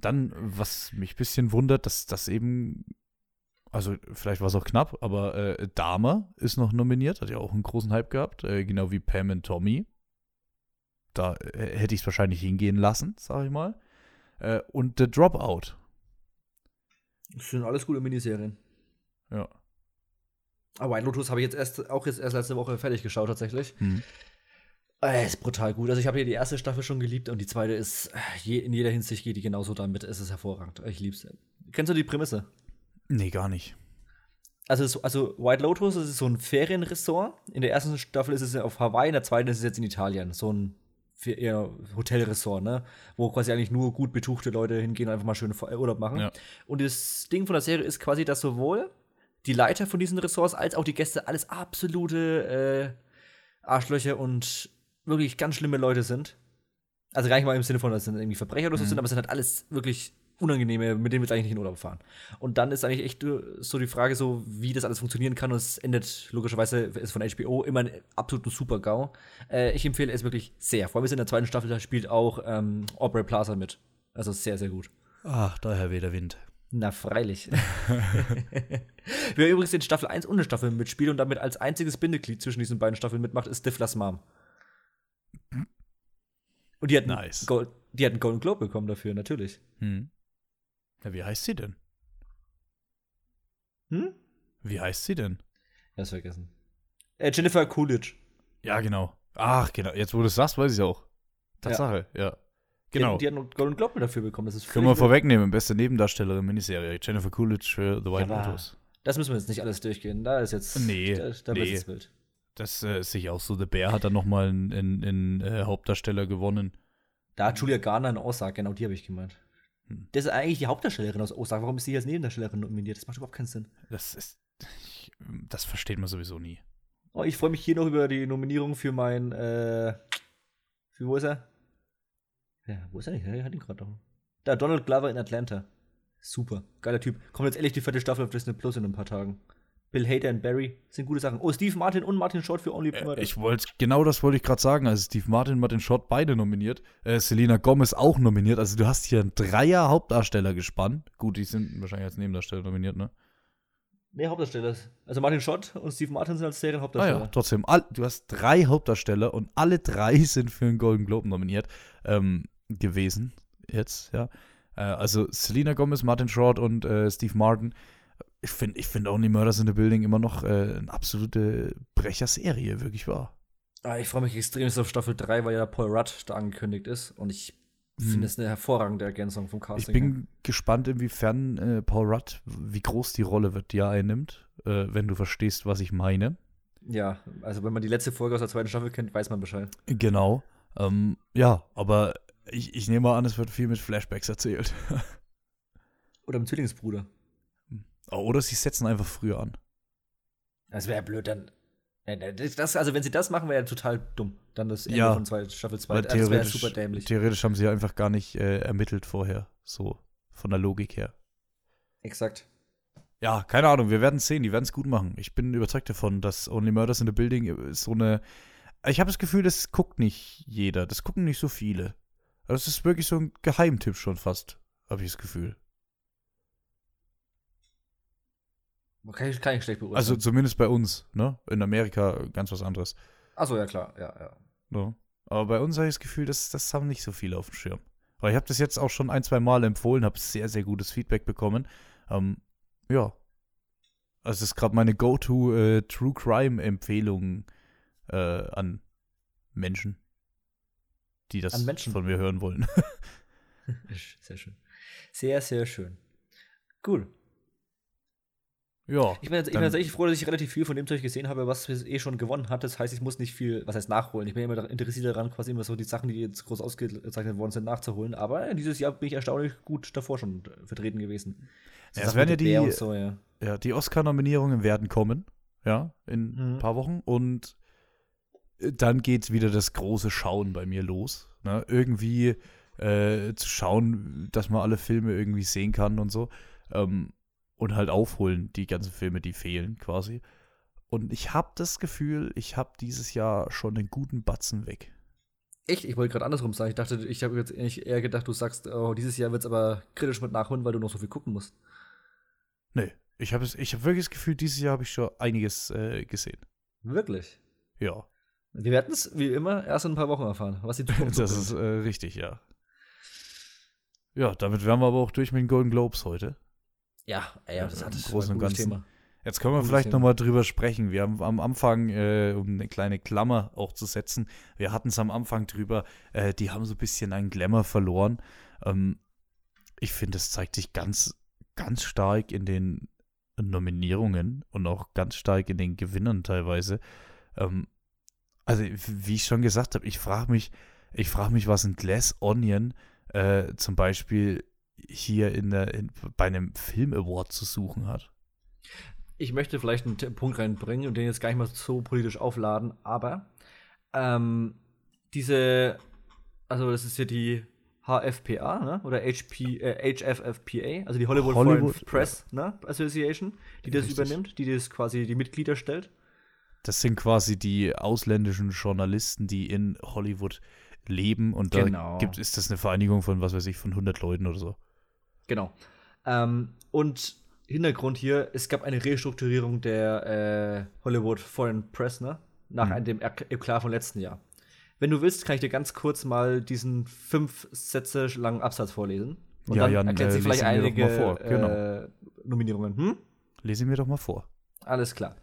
Dann, was mich ein bisschen wundert, dass das eben, also vielleicht war es auch knapp, aber äh, Dahmer ist noch nominiert, hat ja auch einen großen Hype gehabt, äh, genau wie Pam und Tommy. Da äh, hätte ich es wahrscheinlich hingehen lassen, sag ich mal. Äh, und The Dropout. Das sind alles gute Miniserien. Ja. Aber White Lotus habe ich jetzt erst, auch jetzt erst letzte Woche fertig geschaut, tatsächlich. Hm. Äh, ist brutal gut. Also, ich habe hier die erste Staffel schon geliebt und die zweite ist, äh, je, in jeder Hinsicht geht die genauso damit. Es ist hervorragend. Ich lieb's. Kennst du die Prämisse? Nee, gar nicht. Also, also White Lotus das ist so ein Ferienressort. In der ersten Staffel ist es auf Hawaii, in der zweiten ist es jetzt in Italien. So ein eher Hotelressort, ne? Wo quasi eigentlich nur gut betuchte Leute hingehen und einfach mal schön Urlaub machen. Ja. Und das Ding von der Serie ist quasi, dass sowohl die Leiter von diesen Ressorts als auch die Gäste alles absolute äh, Arschlöcher und wirklich ganz schlimme Leute sind. Also gar nicht mal im Sinne von, dass sind irgendwie Verbrecher oder so Mhm. sind, aber es sind halt alles wirklich Unangenehme, mit denen wir eigentlich nicht in Urlaub fahren. Und dann ist eigentlich echt äh, so die Frage, so wie das alles funktionieren kann. Und es endet logischerweise, ist von HBO immer ein absoluten Super-GAU. Äh, ich empfehle es wirklich sehr. Vor allem ist in der zweiten Staffel, da spielt auch ähm, Aubrey Plaza mit. Also sehr, sehr gut. Ach, daher weht der Wind. Na, freilich. Wer übrigens in Staffel 1 und in Staffel mitspielt und damit als einziges Bindeglied zwischen diesen beiden Staffeln mitmacht, ist Stiflers Mom. Und die hat, einen Nice. Gold, die hat einen Golden Globe bekommen dafür, natürlich. Hm. Ja, wie heißt sie denn? Hm? Wie heißt sie denn? Ja, ist vergessen. Äh, Jennifer Coolidge. Ja, genau. Ach, genau. Jetzt, wo du es sagst, weiß ich auch. Tatsache, ja. Die Genau. hat, die hat einen Golden Globe dafür bekommen. Das ist Können wir vorwegnehmen. Beste Nebendarstellerin Miniserie. Jennifer Coolidge für The White Ja, Lotus. Das müssen wir jetzt nicht alles durchgehen. Da ist jetzt. Nee, Da, da nee. es wild. Das äh, sehe ich auch so. The Bear hat dann nochmal einen, einen, einen äh, Hauptdarsteller gewonnen. Da hat Julia Garner eine Aussage, genau die habe ich gemeint. Hm. Das ist eigentlich die Hauptdarstellerin aus Osaka. Warum ist sie als Nebendarstellerin nominiert? Das macht überhaupt keinen Sinn. Das ist. Ich, das versteht man sowieso nie. Oh, ich freue mich hier noch über die Nominierung für mein, äh, für wo ist er? Ja, wo ist er nicht? Er hat ihn gerade noch. Da, Donald Glover in Atlanta. Super, geiler Typ. Kommt jetzt endlich die vierte Staffel auf Disney Plus in ein paar Tagen. Bill Hader und Barry sind gute Sachen. Oh, Steve Martin und Martin Short für Only Äh, Murders. ich wollte, genau das wollte ich gerade sagen. Also Steve Martin, Martin Schott, beide nominiert. Äh, Selena Gomez auch nominiert. Also du hast hier ein Dreier Hauptdarsteller gespannt. Gut, die sind wahrscheinlich als Nebendarsteller nominiert, ne? Nee, Hauptdarsteller. Also Martin Schott und Steve Martin sind als Ah Serienhauptdarsteller. ja, trotzdem. All, du hast drei Hauptdarsteller und alle drei sind für einen Golden Globe nominiert ähm, gewesen. Jetzt, ja. Äh, also Selena Gomez, Martin Short und äh, Steve Martin. Ich finde ich find Only Murders in the Building immer noch äh, eine absolute Brecherserie, wirklich wahr. Ah, ich freue mich extrem auf Staffel 3, weil ja Paul Rudd da angekündigt ist. Und ich Hm. finde es eine hervorragende Ergänzung vom Ich Casting. bin gespannt, inwiefern äh, Paul Rudd, wie groß die Rolle wird, die er einnimmt, äh, wenn du verstehst, was ich meine. ja, also wenn man die letzte Folge aus der zweiten Staffel kennt, weiß man Bescheid. Genau. Ähm, ja, aber ich, ich nehme mal an, es wird viel mit Flashbacks erzählt. Oder im Zwillingsbruder. Oder sie setzen einfach früher an. Das wäre blöd, dann. Das- also, wenn sie das machen, wäre ja total dumm. Dann das Ende Ja. von zwei, Staffel 2. Weil Das wäre theoretisch, super dämlich. theoretisch haben sie ja einfach gar nicht äh, ermittelt vorher. So, von der Logik her. Exakt. Ja, keine Ahnung, wir werden es sehen, die werden es gut machen. Ich bin überzeugt davon, dass Only Murders in the Building ist so eine. Ich habe das Gefühl, das guckt nicht jeder. Das gucken nicht so viele. Das ist wirklich so ein Geheimtipp schon fast, habe ich das Gefühl. Kann ich, kann ich schlecht beurteilen. Also zumindest bei uns, ne? In Amerika ganz was anderes. Achso, ja klar, ja, ja. Ja. Aber bei uns habe ich das Gefühl, das, das haben nicht so viele auf dem Schirm. Weil ich habe das jetzt auch schon ein, zwei Mal empfohlen, habe sehr, sehr gutes Feedback bekommen. Ähm, ja. Also das ist gerade meine Go-To äh, True Crime Empfehlung äh, an Menschen, die das Menschen? von mir hören wollen. Sehr schön. Sehr, sehr schön. Cool. Ja. Ich bin, ich bin tatsächlich froh, dass ich relativ viel von dem Zeug gesehen habe, was es eh schon gewonnen hat. Das heißt, ich muss nicht viel, was heißt nachholen. Ich bin immer interessiert daran, quasi immer so die Sachen, die jetzt groß ausgezeichnet worden sind, nachzuholen. Aber dieses Jahr bin ich erstaunlich gut davor schon vertreten gewesen. So Ja, es werden ja die- so, ja. Ja, die Oscar-Nominierungen werden kommen, ja, in Mhm. ein paar Wochen. Und äh, dann geht wieder das große Schauen bei mir los. Ne? Irgendwie äh, zu schauen, dass man alle Filme irgendwie sehen kann und so. Ähm, und halt aufholen, die ganzen Filme, die fehlen quasi. Und ich habe das Gefühl, ich habe dieses Jahr schon einen guten Batzen weg. Echt? Ich wollte gerade andersrum sagen. Ich dachte, ich habe jetzt eher gedacht, du sagst, oh, dieses Jahr wird es aber kritisch mit nachholen, weil du noch so viel gucken musst. Nee, ich habe ich hab wirklich das Gefühl, dieses Jahr habe ich schon einiges äh, gesehen. Wirklich? Ja, Wir werden es wie immer erst in ein paar Wochen erfahren, was die Zukunft das ist äh, richtig, ja. Ja, damit wären wir aber auch durch mit den Golden Globes heute. Ja, ja, das hat Großen war ein und Ganzen. Thema. Jetzt können wir Gutes vielleicht Thema. noch mal drüber sprechen. Wir haben am Anfang, äh, um eine kleine Klammer auch zu setzen, wir hatten es am Anfang drüber, äh, die haben so ein bisschen einen Glamour verloren. Ähm, ich finde, es zeigt sich ganz, ganz stark in den Nominierungen und auch ganz stark in den Gewinnern teilweise. Ähm, also, wie ich schon gesagt habe, ich frage mich, ich frage mich, was ein Glass Onion äh, zum Beispiel hier in der, in, bei einem Film Award zu suchen hat. Ich möchte vielleicht einen Punkt reinbringen und den jetzt gar nicht mal so politisch aufladen, aber ähm, diese, also das ist ja die HFPA, ne? oder HP, äh, HFFPA, also die Hollywood, Hollywood, Foreign Press ne? Association, die das Richtig. übernimmt, die das quasi die Mitglieder stellt. Das sind quasi die ausländischen Journalisten, die in Hollywood leben und da Genau. gibt, ist das eine Vereinigung von, was weiß ich, von 100 Leuten oder so. Genau. Ähm, und Hintergrund hier, es gab eine Restrukturierung der äh, Hollywood Foreign Press, ne? Nach Mhm. dem Ek- Eklat vom letzten Jahr. Wenn du willst, kann ich dir ganz kurz mal diesen fünf Sätze langen Absatz vorlesen. Und Ja, dann Jan, erklärt äh, sich vielleicht einige. Genau. äh, Nominierungen. Hm? Lese mir doch mal vor. Alles klar.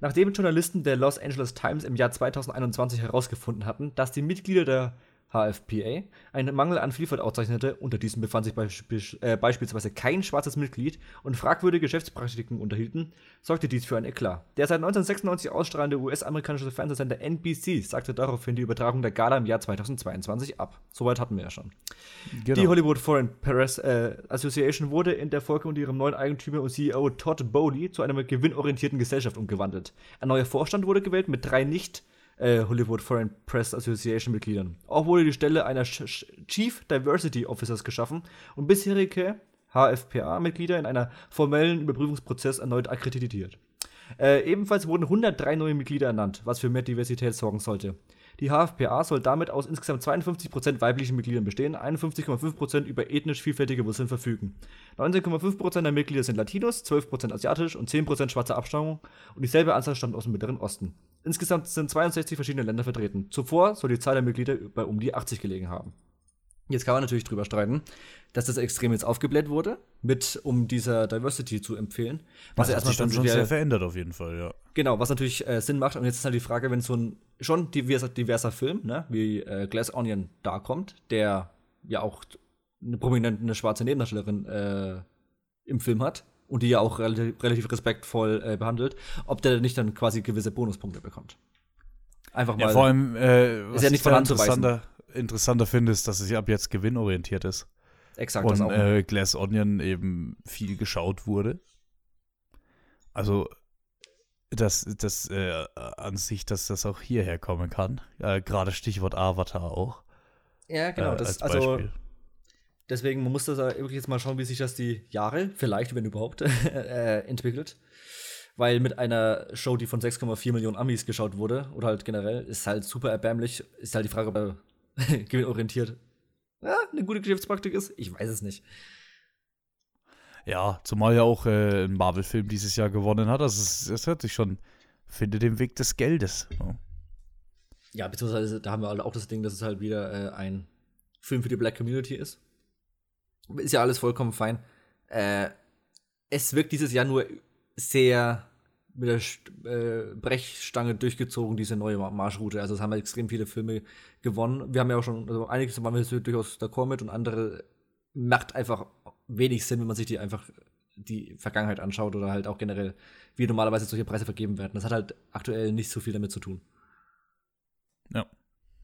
Nachdem Journalisten der Los Angeles Times im Jahr 2021 herausgefunden hatten, dass die Mitglieder der HFPA einen Mangel an Vielfalt auszeichnete, unter diesen befand sich beisp äh, beispielsweise kein schwarzes Mitglied und fragwürdige Geschäftspraktiken unterhielten, sorgte dies für ein Eklat. Der seit 1996 ausstrahlende US-amerikanische Fernsehsender NBC sagte daraufhin die Übertragung der Gala im Jahr 2022 ab. Soweit hatten wir ja schon. Genau. Die Hollywood Foreign Press äh, Association wurde in der Folge unter ihrem neuen Eigentümer und CEO Todd Bowley zu einer gewinnorientierten Gesellschaft umgewandelt. Ein neuer Vorstand wurde gewählt mit drei nicht äh, Hollywood Foreign Press Association Mitgliedern. Auch wurde die Stelle einer Ch Ch Chief Diversity Officers geschaffen und bisherige HFPA-Mitglieder in einer formellen Überprüfungsprozess erneut akkreditiert. Äh, ebenfalls wurden 103 neue Mitglieder ernannt, was für mehr Diversität sorgen sollte. Die HFPA soll damit aus insgesamt 52% weiblichen Mitgliedern bestehen, 51,5% über ethnisch vielfältige Wurzeln verfügen. 19,5% der Mitglieder sind Latinos, 12% asiatisch und 10% schwarze Abstammung und dieselbe Anzahl stammt aus dem Mittleren Osten. Insgesamt sind 62 verschiedene Länder vertreten. Zuvor soll die Zahl der Mitglieder bei um die 80 gelegen haben. Jetzt kann man natürlich drüber streiten, dass das extrem jetzt aufgebläht wurde, mit um dieser Diversity zu empfehlen. das ja dann schon sehr verändert auf jeden Fall, ja. Genau, was natürlich äh, Sinn macht. Und jetzt ist halt die Frage, wenn so ein schon diverser, diverser Film, ne, wie äh, Glass Onion da kommt, der ja auch eine prominente eine schwarze Nebendarstellerin äh, im Film hat und die ja auch relativ, relativ respektvoll äh, behandelt, ob der nicht dann quasi gewisse Bonuspunkte bekommt. Einfach mal. Ja, vor allem, äh, was ja ich nicht von interessanter, interessanter finde, ist, dass es ja ab jetzt gewinnorientiert ist. exakt das und auch. äh, Glass Onion eben viel geschaut wurde. Also, dass das äh, an sich, dass das auch hierher kommen kann. Äh, Gerade Stichwort Avatar auch. ja, genau. äh, das, als also Beispiel. Deswegen, man muss das wirklich jetzt mal schauen, wie sich das die Jahre, vielleicht, wenn überhaupt, äh, entwickelt. Weil mit einer Show, die von 6,4 Millionen Amis geschaut wurde, oder halt generell, ist halt super erbärmlich. Ist halt die Frage, ob er gewinnorientiert ja, eine gute Geschäftspraktik ist. Ich weiß es nicht. Ja, zumal ja auch äh, ein Marvel-Film dieses Jahr gewonnen hat. Also es, es hört sich schon, finde den Weg des Geldes. Ja. Ja, beziehungsweise da haben wir halt auch das Ding, dass es halt wieder äh, ein Film für die Black Community ist. Ist ja alles vollkommen fein. Äh, es wirkt dieses Jahr nur sehr mit der äh, Brechstange durchgezogen, diese neue Marschroute. Also es haben halt extrem viele Filme gewonnen. Wir haben ja auch schon, also einiges waren wir durchaus d'accord mit und andere macht einfach wenig Sinn, wenn man sich die einfach die Vergangenheit anschaut oder halt auch generell, wie normalerweise solche Preise vergeben werden. Das hat halt aktuell nicht so viel damit zu tun. Ja.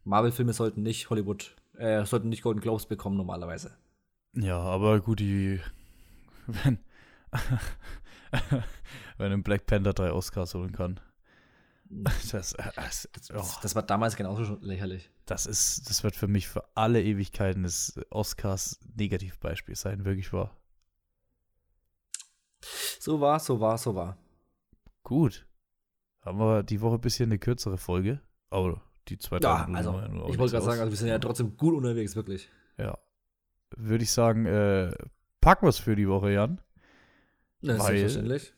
Marvel-Filme sollten nicht Hollywood, äh, sollten nicht Golden Globes bekommen normalerweise. Ja, aber gut, die wenn wenn ein Black Panther drei Oscars holen kann. Das, äh, das, das, das, war damals genauso schon lächerlich. Das ist, das wird für mich für alle Ewigkeiten des Oscars Negativbeispiel sein, wirklich wahr. So war, so war, so war. Gut. Haben wir die Woche ein bisschen eine kürzere Folge. Aber die zweite ja, also, Ich wollte gerade sagen, also wir sind ja trotzdem gut unterwegs, wirklich. Ja. Würde ich sagen, äh, packen wir es für die Woche, Jan. Na, weil selbstverständlich.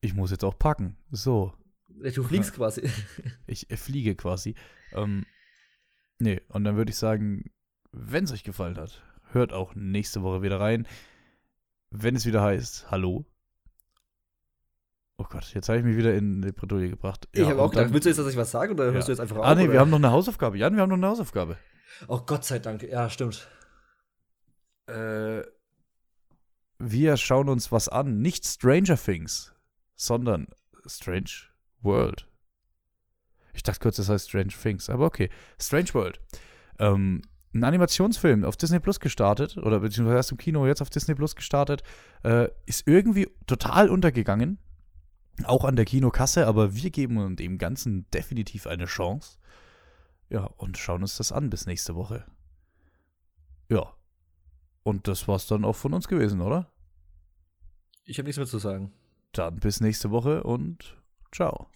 Ich muss jetzt auch packen. So. Du fliegst quasi. Ich äh, fliege quasi. Ähm, nee, und dann würde ich sagen, wenn es euch gefallen hat, hört auch nächste Woche wieder rein. Wenn es wieder heißt, hallo. Oh Gott, jetzt habe ich mich wieder in die Bredouille gebracht. Ja, ich habe auch gedacht, willst du jetzt, dass ich was sage oder ja. hörst du jetzt einfach auf? Ah, nee, oder? wir haben noch eine Hausaufgabe. Jan, wir haben noch eine Hausaufgabe. Oh Gott sei Dank. Ja, stimmt. Äh, wir schauen uns was an. Nicht Stranger Things, sondern Strange World. Ich dachte kurz, das heißt Strange Things, aber okay. Strange World. Ähm, ein Animationsfilm auf Disney Plus gestartet, oder beziehungsweise erst im Kino, jetzt auf Disney Plus gestartet, äh, ist irgendwie total untergegangen. Auch an der Kinokasse, aber wir geben dem Ganzen definitiv eine Chance. Ja, und schauen uns das an bis nächste Woche. Ja. Und das war's dann auch von uns gewesen, oder? Ich habe nichts mehr zu sagen. Dann bis nächste Woche und ciao.